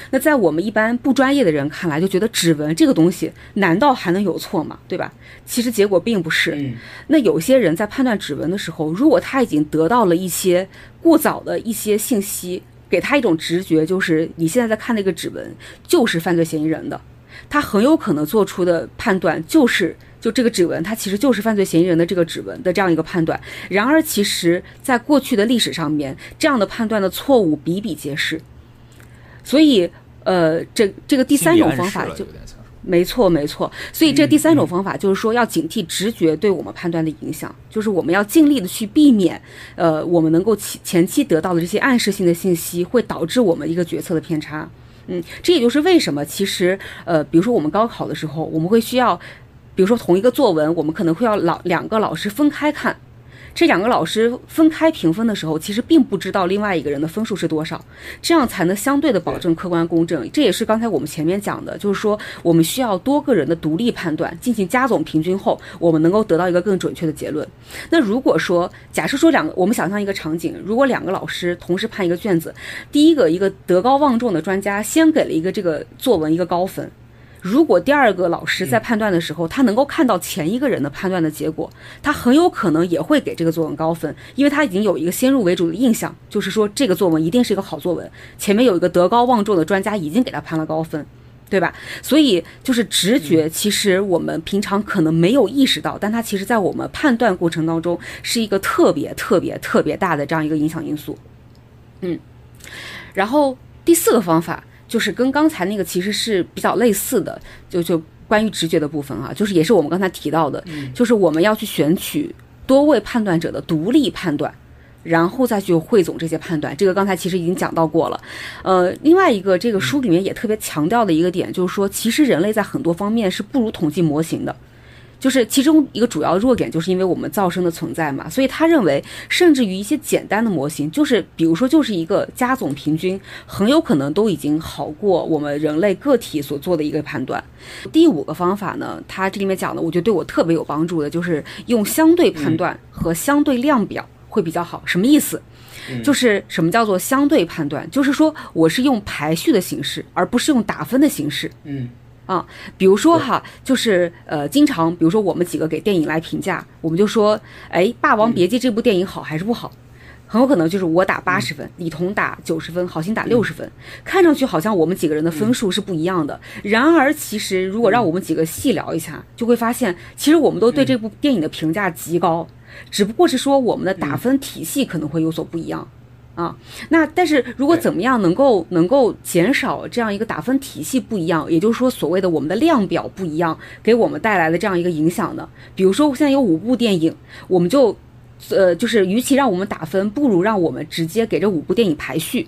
那在我们一般不专业的人看来就觉得指纹这个东西难道还能有错吗？对吧？其实结果并不是。那有些人在判断指纹的时候，如果他已经得到了一些过早的一些信息，给他一种直觉，就是你现在在看那个指纹就是犯罪嫌疑人的。他很有可能做出的判断就是，就这个指纹，它其实就是犯罪嫌疑人的这个指纹的这样一个判断。然而，其实在过去的历史上面，这样的判断的错误比比皆是。所以，呃，这这个第三种方法就没错没错。所以，这第三种方法就是说，要警惕直觉对我们判断的影响，就是我们要尽力的去避免，呃，我们能够前前期得到的这些暗示性的信息，会导致我们一个决策的偏差。嗯，这也就是为什么，其实，呃，比如说我们高考的时候，我们会需要，比如说同一个作文，我们可能会要老两个老师分开看。这两个老师分开评分的时候，其实并不知道另外一个人的分数是多少，这样才能相对的保证客观公正。这也是刚才我们前面讲的，就是说我们需要多个人的独立判断进行加总平均后，我们能够得到一个更准确的结论。那如果说假设说两个，我们想象一个场景，如果两个老师同时判一个卷子，第一个一个德高望重的专家先给了一个这个作文一个高分。如果第二个老师在判断的时候，他能够看到前一个人的判断的结果，他很有可能也会给这个作文高分，因为他已经有一个先入为主的印象，就是说这个作文一定是一个好作文，前面有一个德高望重的专家已经给他判了高分，对吧？所以就是直觉，其实我们平常可能没有意识到，但它其实在我们判断过程当中是一个特别特别特别大的这样一个影响因素。嗯，然后第四个方法。就是跟刚才那个其实是比较类似的，就就关于直觉的部分啊，就是也是我们刚才提到的，就是我们要去选取多位判断者的独立判断，然后再去汇总这些判断。这个刚才其实已经讲到过了。呃，另外一个这个书里面也特别强调的一个点，就是说其实人类在很多方面是不如统计模型的。就是其中一个主要弱点，就是因为我们噪声的存在嘛，所以他认为，甚至于一些简单的模型，就是比如说就是一个加总平均，很有可能都已经好过我们人类个体所做的一个判断。第五个方法呢，他这里面讲的，我觉得对我特别有帮助的，就是用相对判断和相对量表会比较好。什么意思？就是什么叫做相对判断？就是说我是用排序的形式，而不是用打分的形式。嗯。啊，比如说哈，就是呃，经常比如说我们几个给电影来评价，我们就说，哎，《霸王别姬》这部电影好还是不好？很有可能就是我打八十分，李彤打九十分，好心打六十分，看上去好像我们几个人的分数是不一样的。然而，其实如果让我们几个细聊一下，就会发现，其实我们都对这部电影的评价极高，只不过是说我们的打分体系可能会有所不一样。啊。那但是如果怎么样能够能够减少这样一个打分体系不一样，也就是说所谓的我们的量表不一样，给我们带来的这样一个影响呢？比如说现在有五部电影，我们就呃就是与其让我们打分，不如让我们直接给这五部电影排序。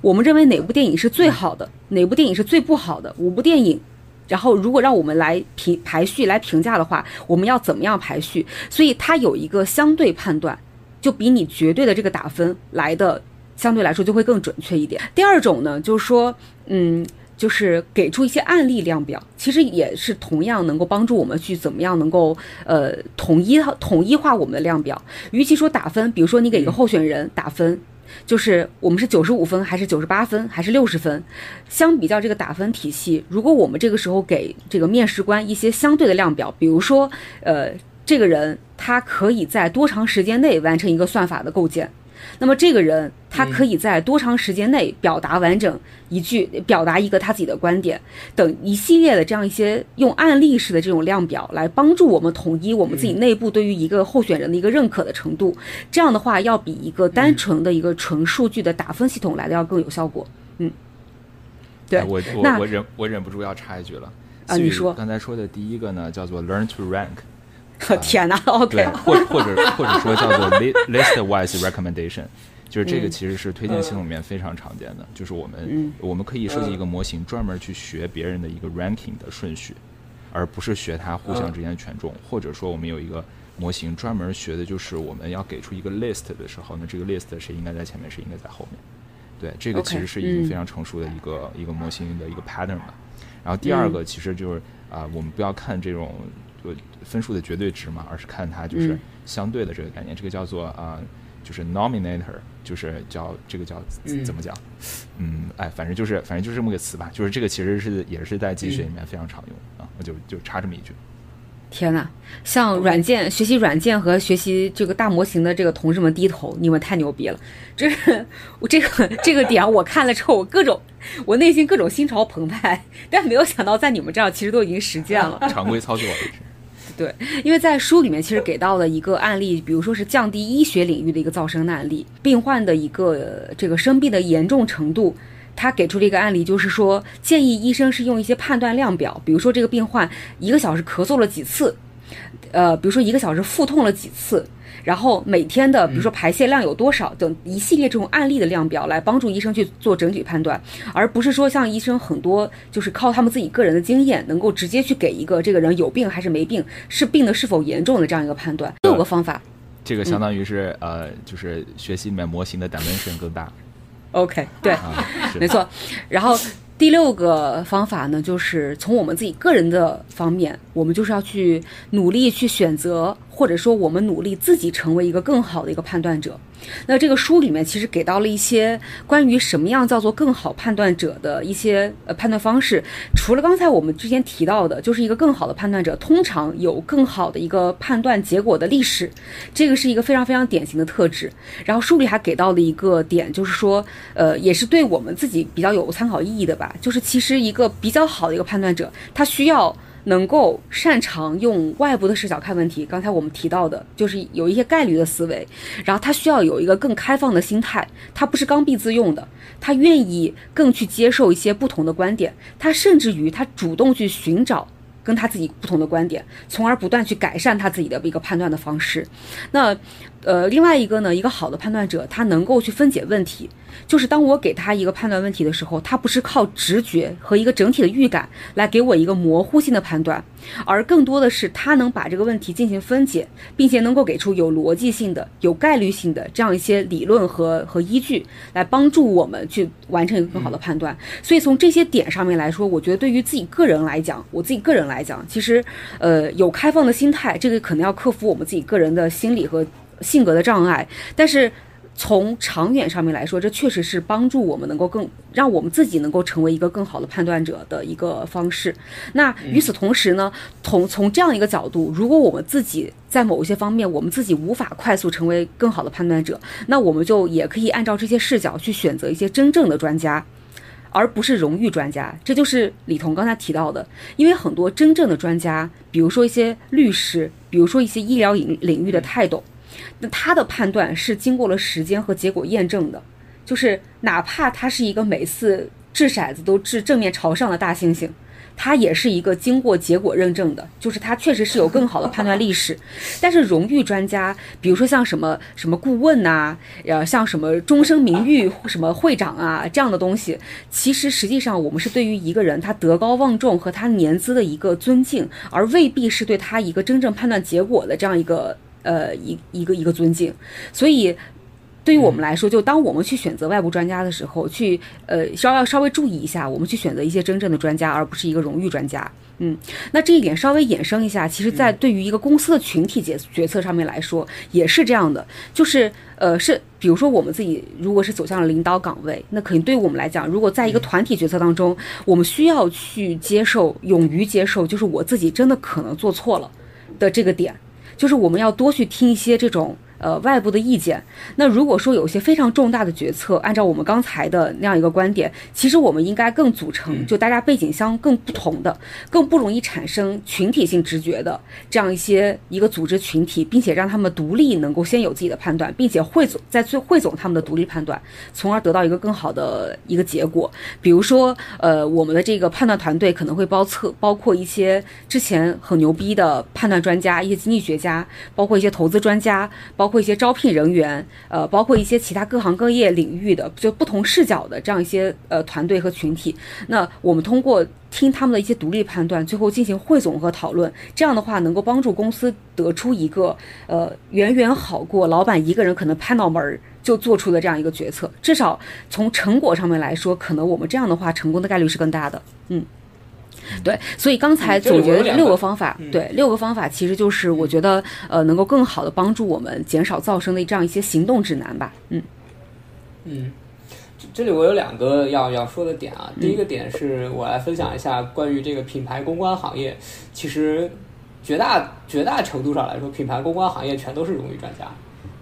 我们认为哪部电影是最好的，哪部电影是最不好的？五部电影，然后如果让我们来评排序来评价的话，我们要怎么样排序？所以它有一个相对判断，就比你绝对的这个打分来的相对来说就会更准确一点。第二种呢，就是说，嗯，就是给出一些案例量表，其实也是同样能够帮助我们去怎么样能够呃统一统一化我们的量表。与其说打分，比如说你给一个候选人打分。就是我们是九十五分还是九十八分还是六十分？相比较这个打分体系，如果我们这个时候给这个面试官一些相对的量表，比如说，呃，这个人他可以在多长时间内完成一个算法的构建。那么这个人，他可以在多长时间内表达完整一句，表达一个他自己的观点，等一系列的这样一些用案例式的这种量表来帮助我们统一我们自己内部对于一个候选人的一个认可的程度。这样的话，要比一个单纯的一个纯数据的打分系统来的要更有效果。嗯，对，我我我忍我忍不住要插一句了啊，你说刚才说的第一个呢，叫做 learn to rank。天哪！OK，对，或或者或者说叫做 list wise recommendation，就是这个其实是推荐系统里面非常常见的，就是我们我们可以设计一个模型，专门去学别人的一个 ranking 的顺序，而不是学它互相之间的权重，或者说我们有一个模型专门学的就是我们要给出一个 list 的时候，那这个 list 谁应该在前面，谁应该在后面。对，这个其实是已经非常成熟的一个一个模型的一个 pattern 了。然后第二个其实就是啊，我们不要看这种。分数的绝对值嘛，而是看它就是相对的这个概念，这个叫做啊，就是 nominator，就是叫这个叫怎么讲？嗯，哎，反正就是反正就是这么个词吧，就是这个其实是也是在机学里面非常常用啊，我就就插这么一句。天呐，向软件学习软件和学习这个大模型的这个同事们低头，你们太牛逼了！就是我这个这个点我看了之后，我各种我内心各种心潮澎湃，但没有想到在你们这儿其实都已经实践了，常规操作。对，因为在书里面其实给到了一个案例，比如说是降低医学领域的一个噪声的案例，病患的一个这个生病的严重程度，他给出了一个案例就是说，建议医生是用一些判断量表，比如说这个病患一个小时咳嗽了几次，呃，比如说一个小时腹痛了几次。然后每天的，比如说排泄量有多少等一系列这种案例的量表来帮助医生去做整体判断，而不是说像医生很多就是靠他们自己个人的经验，能够直接去给一个这个人有病还是没病，是病的是否严重的这样一个判断。六个方法，这个相当于是呃，就是学习里面模型的 dimension 更大。OK，对，没错。然后第六个方法呢，就是从我们自己个人的方面，我们就是要去努力去选择。或者说，我们努力自己成为一个更好的一个判断者。那这个书里面其实给到了一些关于什么样叫做更好判断者的一些呃判断方式。除了刚才我们之前提到的，就是一个更好的判断者通常有更好的一个判断结果的历史，这个是一个非常非常典型的特质。然后书里还给到了一个点，就是说，呃，也是对我们自己比较有参考意义的吧。就是其实一个比较好的一个判断者，他需要。能够擅长用外部的视角看问题，刚才我们提到的，就是有一些概率的思维，然后他需要有一个更开放的心态，他不是刚愎自用的，他愿意更去接受一些不同的观点，他甚至于他主动去寻找。跟他自己不同的观点，从而不断去改善他自己的一个判断的方式。那，呃，另外一个呢，一个好的判断者，他能够去分解问题。就是当我给他一个判断问题的时候，他不是靠直觉和一个整体的预感来给我一个模糊性的判断，而更多的是他能把这个问题进行分解，并且能够给出有逻辑性的、有概率性的这样一些理论和和依据，来帮助我们去完成一个更好的判断。所以从这些点上面来说，我觉得对于自己个人来讲，我自己个人来。来讲，其实，呃，有开放的心态，这个可能要克服我们自己个人的心理和性格的障碍。但是，从长远上面来说，这确实是帮助我们能够更让我们自己能够成为一个更好的判断者的一个方式。那与此同时呢，从从这样一个角度，如果我们自己在某一些方面我们自己无法快速成为更好的判断者，那我们就也可以按照这些视角去选择一些真正的专家。而不是荣誉专家，这就是李彤刚才提到的。因为很多真正的专家，比如说一些律师，比如说一些医疗领领域的泰斗，那他的判断是经过了时间和结果验证的。就是哪怕他是一个每次掷骰子都掷正面朝上的大猩猩。他也是一个经过结果认证的，就是他确实是有更好的判断历史。但是荣誉专家，比如说像什么什么顾问呐，呃，像什么终身名誉什么会长啊这样的东西，其实实际上我们是对于一个人他德高望重和他年资的一个尊敬，而未必是对他一个真正判断结果的这样一个呃一一个一个尊敬。所以。对于我们来说，就当我们去选择外部专家的时候，去呃稍要稍微注意一下，我们去选择一些真正的专家，而不是一个荣誉专家。嗯，那这一点稍微衍生一下，其实，在对于一个公司的群体决决策上面来说，也是这样的。就是呃，是比如说我们自己如果是走向了领导岗位，那肯定对于我们来讲，如果在一个团体决策当中，我们需要去接受，勇于接受，就是我自己真的可能做错了的这个点，就是我们要多去听一些这种。呃，外部的意见。那如果说有些非常重大的决策，按照我们刚才的那样一个观点，其实我们应该更组成就大家背景相更不同的、更不容易产生群体性直觉的这样一些一个组织群体，并且让他们独立能够先有自己的判断，并且汇总在最汇总他们的独立判断，从而得到一个更好的一个结果。比如说，呃，我们的这个判断团队可能会包测包括一些之前很牛逼的判断专家、一些经济学家，包括一些投资专家，包。括一些招聘人员，呃，包括一些其他各行各业领域的就不同视角的这样一些呃团队和群体。那我们通过听他们的一些独立判断，最后进行汇总和讨论，这样的话能够帮助公司得出一个呃远远好过老板一个人可能拍脑门儿就做出的这样一个决策。至少从成果上面来说，可能我们这样的话成功的概率是更大的。嗯。对，所以刚才总结六个方法，对，六个方法其实就是我觉得呃能够更好的帮助我们减少噪声的这样一些行动指南吧。嗯嗯，这这里我有两个要要说的点啊。第一个点是我来分享一下关于这个品牌公关行业，其实绝大绝大程度上来说，品牌公关行业全都是荣誉专家，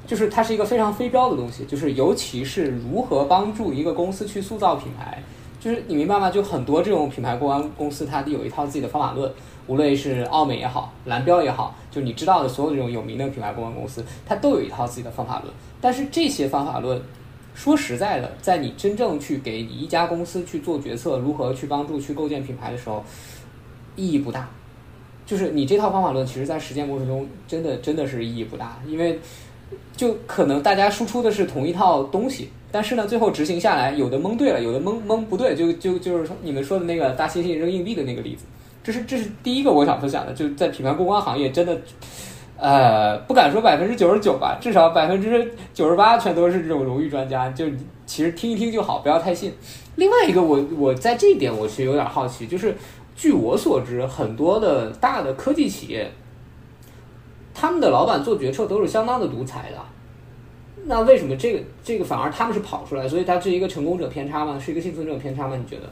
就是它是一个非常非标的东西，就是尤其是如何帮助一个公司去塑造品牌。就是你明白吗？就很多这种品牌公关公司，它有一套自己的方法论。无论是奥美也好，蓝标也好，就你知道的所有这种有名的品牌公关公司，它都有一套自己的方法论。但是这些方法论，说实在的，在你真正去给你一家公司去做决策，如何去帮助去构建品牌的时候，意义不大。就是你这套方法论，其实在实践过程中，真的真的是意义不大，因为就可能大家输出的是同一套东西。但是呢，最后执行下来，有的蒙对了，有的蒙蒙不对，就就就是说你们说的那个大猩猩扔硬币的那个例子，这是这是第一个我想分享的，就在品牌公关行业，真的，呃，不敢说百分之九十九吧，至少百分之九十八全都是这种荣誉专家，就其实听一听就好，不要太信。另外一个，我我在这一点我是有点好奇，就是据我所知，很多的大的科技企业，他们的老板做决策都是相当的独裁的。那为什么这个这个反而他们是跑出来？所以它是一个成功者偏差吗？是一个幸存者偏差吗？你觉得？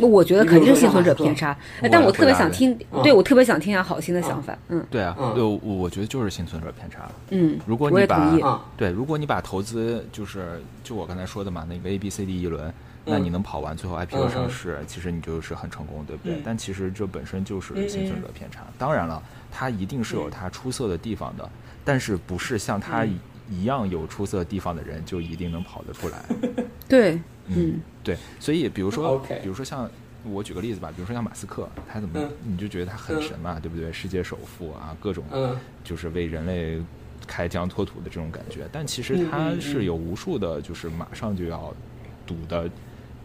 那我觉得肯定是幸存者偏差。但我特别想听，对我特别想听下好心的想法。嗯，对啊，我我觉得就是幸存者偏差。嗯，如果你把对，如果你把投资就是就我刚才说的嘛，那个 A B C D 一轮，那你能跑完最后 IPO 上市，其实你就是很成功，对不对？但其实这本身就是幸存者偏差。当然了，它一定是有它出色的地方的，但是不是像它。一样有出色地方的人，就一定能跑得出来。对，嗯，对，所以比如说，比如说像我举个例子吧，比如说像马斯克，他怎么你就觉得他很神嘛，对不对？世界首富啊，各种就是为人类开疆拓土的这种感觉。但其实他是有无数的，就是马上就要赌的，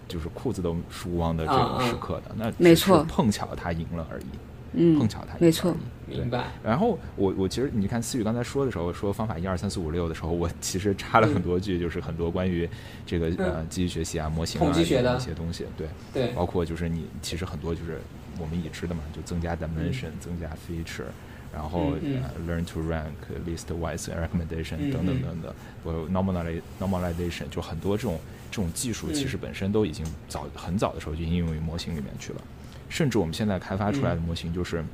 就是裤子都输光的这种时刻的。那没错，碰巧他赢了而已。嗯，碰巧他没错，明白。然后我我其实你看思雨刚才说的时候，说方法一二三四五六的时候，我其实插了很多句，就是很多关于这个呃机器学习啊、模型啊一些东西，对对，包括就是你其实很多就是我们已知的嘛，就增加 dimension、增加 feature，然后 learn to rank、list wise recommendation 等等等等，我 normalization 就很多这种这种技术，其实本身都已经早很早的时候就应用于模型里面去了。甚至我们现在开发出来的模型就是，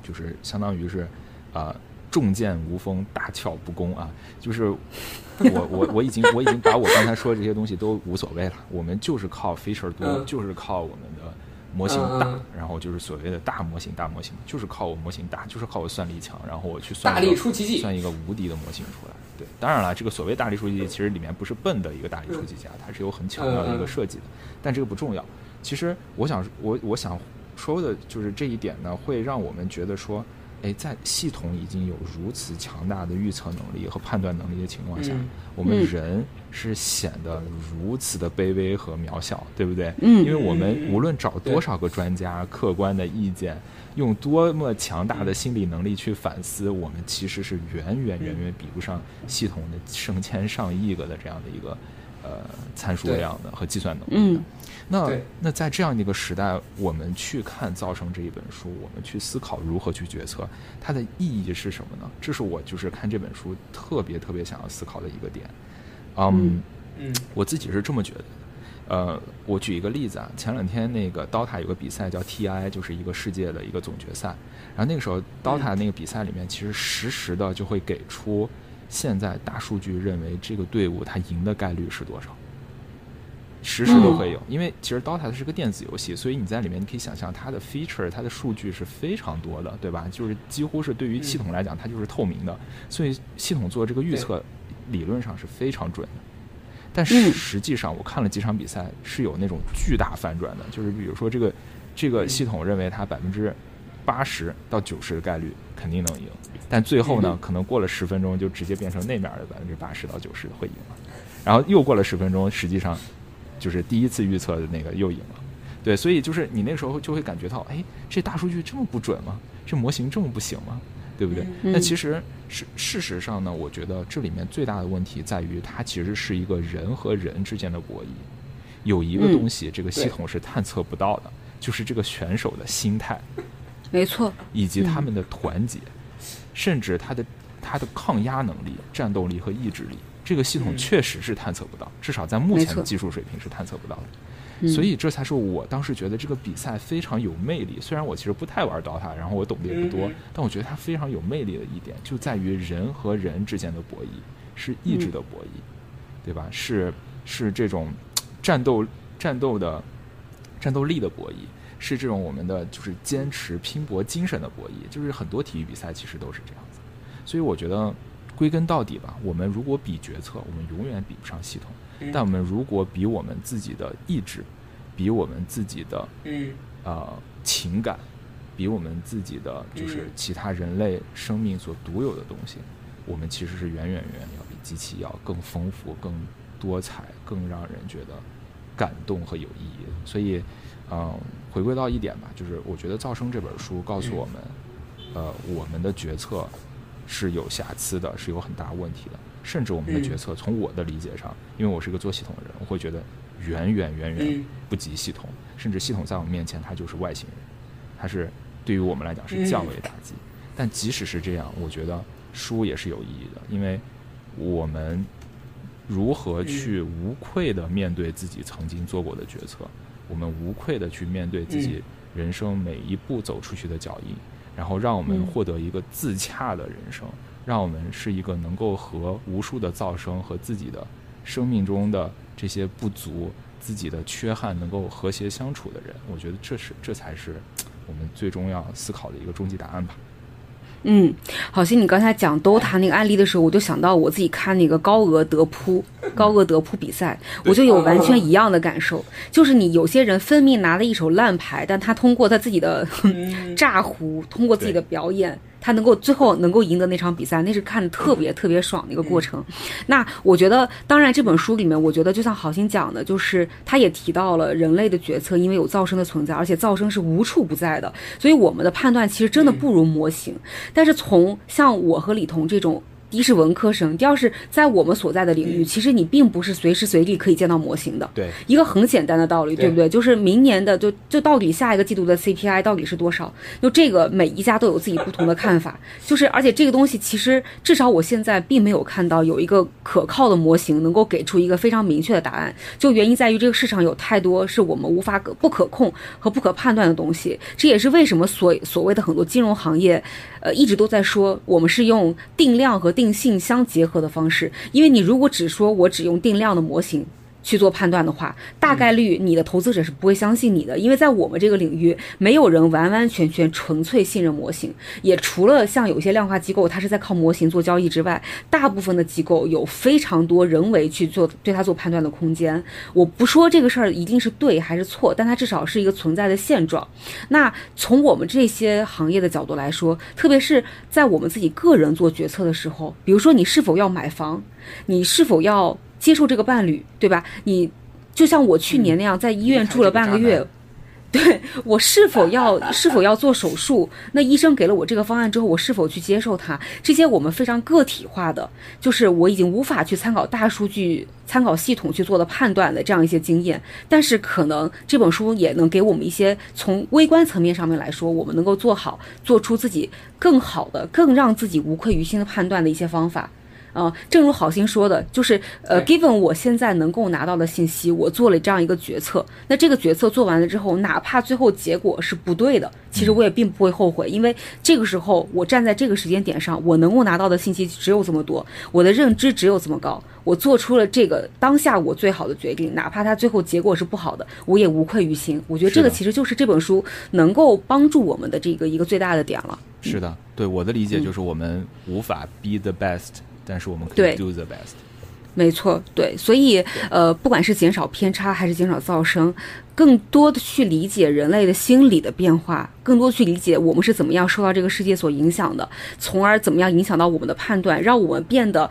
就是相当于是，啊，重剑无锋，大巧不工啊！就是我我我已经我已经把我刚才说的这些东西都无所谓了，我们就是靠 feature 多，就是靠我们的模型大，嗯然后就是所谓的大模型，大模型就是靠我模型大，就是靠我算力强，然后我去算大一个力出奇迹算一个无敌的模型出来。对，当然了，这个所谓大力出奇迹，其实里面不是笨的一个大力出奇迹啊，它是有很巧妙的一个设计的，但这个不重要。其实我想我我想说的就是这一点呢，会让我们觉得说，哎，在系统已经有如此强大的预测能力和判断能力的情况下，嗯我们嗯人是显得如此的卑微和渺小，对不对？嗯因为我们嗯无论找多少个专家、客观的意见，用多么强大的心理能力去反思，我们其实是远远远远比不上系统的成千上亿个的这样的一个呃参数量的和计算能力的。嗯那那在这样的一个时代，我们去看《造成》这一本书，我们去思考如何去决策，它的意义是什么呢？这是我就是看这本书特别特别想要思考的一个点。嗯嗯我自己是这么觉得的。呃，我举一个例子啊，前两天那个 DOTA 有个比赛叫 TI，就是一个世界的一个总决赛。然后那个时候 DOTA 那个比赛里面，其实实时的就会给出现在大数据认为这个队伍它赢的概率是多少，实时都会有。因为其实 DOTA 它是个电子游戏，所以你在里面你可以想象它的 feature、它的数据是非常多的，对吧？就是几乎是对于系统来讲，它就是透明的，所以系统做这个预测理论上是非常准的。但是嗯实际上，我看了几场比赛，是有那种巨大反转的。就是比如说，这个这个系统认为它百分之八十到九十的概率肯定能赢，但最后呢，可能过了十分钟就直接变成那面的百分之八十到九十会赢了，然后又过了十分钟，实际上就是第一次预测的那个又赢了。对，所以就是你那时候就会感觉到，哎，这大数据这么不准吗？这模型这么不行吗？对不对？嗯那其实是事实上呢，我觉得这里面最大的问题在于，它其实是一个人和人之间的博弈。有一个嗯东西，这个系统是探测不到的，就是这个选手的心态，没错，以及他们的团结，甚至他的他的抗压能力、战斗力和意志力。这个系统嗯确实是探测不到，至少在目前的技术水平是探测不到的。嗯所以这才是我当时觉得这个比赛非常有魅力。虽然我其实不太玩 DOTA，然后我懂得也不多但我觉得它非常有魅力的一点就在于人和人之间的博弈是意志的博弈，对吧？是是这种战斗战斗的战斗力的博弈，是这种我们的就是坚持拼搏精神的博弈。就是很多体育比赛其实都是这样子。所以我觉得归根到底吧，我们如果比决策，我们永远比不上系统。嗯但我们如果比我们自己的意志，比我们自己的嗯呃情感，比我们自己的就是嗯其他人类生命所独有的东西，我们其实是远远远远要比机器要更丰富、更多彩、更让人觉得感动和有意义。所以，嗯、回归到一点吧，就是我觉得《噪声》这本书告诉我们，呃，我们的决策是有瑕疵的，是有很大问题的。甚至我们的嗯。决策，从我的理解上，因为我是一个做系统的人，我会觉得远远远远嗯。不及系统，甚至系统在我们面前它就是外星人，它是对于我们来讲是降维打击。但即使是这样，我觉得书也是有意义的，因为我们如何去无愧的面对自己曾经做过的决策，我们无愧的去面对自己人生每一步走出去的脚印，然后让我们嗯获得一个自洽的人生，让我们是一个能够和无数的噪声和自己的生命中的这些不足、自己的缺憾能够和谐相处的人。我觉得这是这才是我们最终要思考的一个终极答案吧。嗯，好心你刚才讲 DOTA 那个案例的时候，我就想到我自己看那个高额德扑、高额德扑比赛，我就有完全一样的感受，就是你有些人分明拿了一手烂牌，但他通过他自己的嗯。炸胡，通过自己的表演，他能够最后能够赢得那场比赛，那是看的特别特别爽的一个过程。那我觉得，当然这本书里面，我觉得就像好心讲的，就是他也提到了人类的决策，因为有噪声的存在，而且噪声是无处不在的，所以我们的判断其实真的不如模型。但是从像我和李彤这种。第一是文科生，第二是在我们所在的领域，其实你并不是随时随地可以见到模型的。对，一个很简单的道理，对对不对？就是明年的就就到底下一个季度的 CPI 到底是多少？就这个每一家都有自己不同的看法，就是而且这个东西其实至少我现在并没有看到有一个可靠的模型能够给出一个非常明确的答案。就原因在于这个市场有太多是我们无法可不可控和不可判断的东西，这也是为什么所所谓的很多金融行业，呃，一直都在说我们是用定量和定性相结合的方式，因为你如果只说我只用定量的模型。去做判断的话，大概率你的投资者是不会相信你的，因为在我们这个领域，没有人完完全全纯粹信任模型。也除了像有些量化机构，它是在靠模型做交易之外，大部分的机构有非常多人为去做对它做判断的空间。我不说这个事儿一定是对还是错，但它至少是一个存在的现状。那从我们这些行业的角度来说，特别是在我们自己个人做决策的时候，比如说你是否要买房，你是否要接受这个伴侣，对吧？你就像我去年那样，在医院住了半个月。对我是否要 是否要做手术？那医生给了我这个方案之后，我是否去接受它？这些我们非常个体化的，就是我已经无法去参考大数据、参考系统去做的判断的这样一些经验。但是可能这本书也能给我们一些从微观层面上面来说，我们能够做好、做出自己更好的、更让自己无愧于心的判断的一些方法。啊，正如好心说的，就是呃，given 我现在能够拿到的信息，我做了这样一个决策。那这个决策做完了之后，哪怕最后结果是不对的，其实我也并不会后悔，因为这个时候我站在这个时间点上，我能够拿到的信息只有这么多，我的认知只有这么高，我做出了这个当下我最好的决定，哪怕它最后结果是不好的，我也无愧于心。我觉得这个其实就是这本书能够帮助我们的这个一个最大的点了。是的，对我的理解就是我们无法 be the best。但是我们可以 do the best，没错，对，所以呃，不管是减少偏差还是减少噪声，更多的去理解人类的心理的变化，更多去理解我们是怎么样受到这个世界所影响的，从而怎么样影响到我们的判断，让我们变得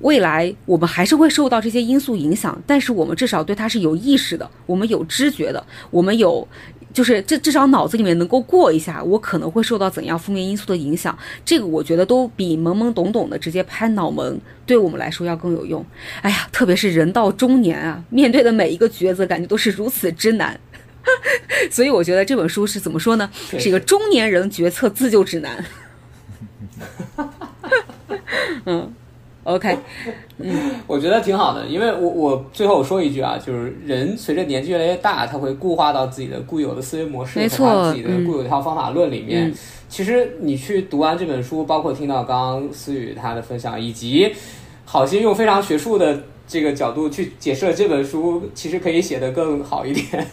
未来我们还是会受到这些因素影响，但是我们至少对它是有意识的，我们有知觉的，我们有。就是这至少脑子里面能够过一下，我可能会受到怎样负面因素的影响，这个我觉得都比懵懵懂懂的直接拍脑门对我们来说要更有用。哎呀，特别是人到中年啊，面对的每一个抉择，感觉都是如此之难。所以我觉得这本书是怎么说呢？是一个中年人决策自救指南。嗯。OK，嗯，我觉得挺好的，因为我我最后我说一句啊，就是人随着年纪越来越大，他会固化到自己的固有的思维模式，没错，自己的固有一套方法论里面。其实你去读完这本书，包括听到刚刚思雨他的分享，以及好心用非常学术的这个角度去解释了这本书，其实可以写得更好一点。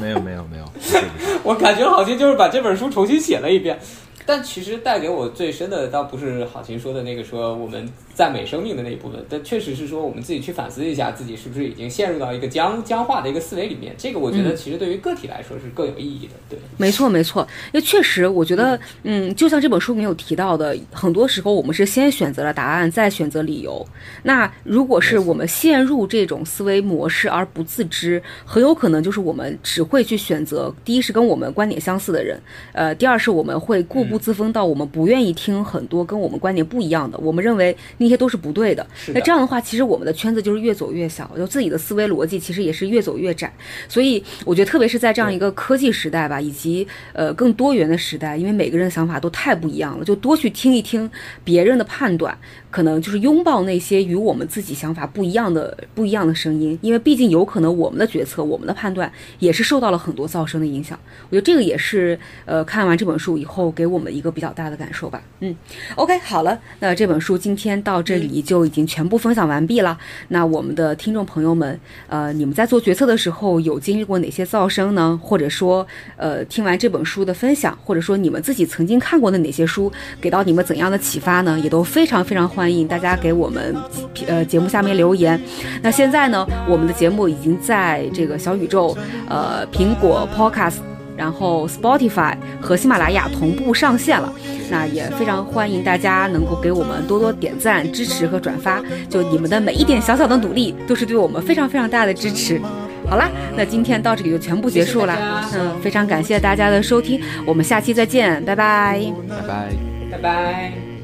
没有没有没有，我感觉好心就是把这本书重新写了一遍。但其实带给我最深的，倒不是郝琴说的那个说我们赞美生命的那一部分，但确实是说我们自己去反思一下，自己是不是已经陷入到一个僵僵化的一个思维里面。这个我觉得其实对于个体来说是更有意义的。对，没错没错，因为确实我觉得，嗯，就像这本书没有提到的，很多时候我们是先选择了答案，再选择理由。那如果是我们陷入这种思维模式而不自知，很有可能就是我们只会去选择第一是跟我们观点相似的人，呃，第二是我们会固步。自封到我们不愿意听很多跟我们观点不一样的，我们认为那些都是不对的。那这样的话，其实我们的圈子就是越走越小，就自己的思维逻辑其实也是越走越窄。所以我觉得，特别是在这样一个科技时代吧，以及呃更多元的时代，因为每个人的想法都太不一样了，就多去听一听别人的判断。可能就是拥抱那些与我们自己想法不一样的不一样的声音，因为毕竟有可能我们的决策、我们的判断也是受到了很多噪声的影响。我觉得这个也是呃看完这本书以后给我们一个比较大的感受吧。嗯，OK，好了，那这本书今天到这里就已经全部分享完毕了。那我们的听众朋友们，呃，你们在做决策的时候有经历过哪些噪声呢？或者说，呃，听完这本书的分享，或者说你们自己曾经看过的哪些书给到你们怎样的启发呢？也都非常非常欢。欢迎大家给我们呃节目下面留言。那现在呢，我们的节目已经在这个小宇宙、呃苹果 Podcast、然后 Spotify 和喜马拉雅同步上线了。那也非常欢迎大家能够给我们多多点赞、支持和转发。就你们的每一点小小的努力，都是对我们非常非常大的支持。好啦，那今天到这里就全部结束了。嗯，非常感谢大家的收听，我们下期再见，拜拜，拜拜，拜拜。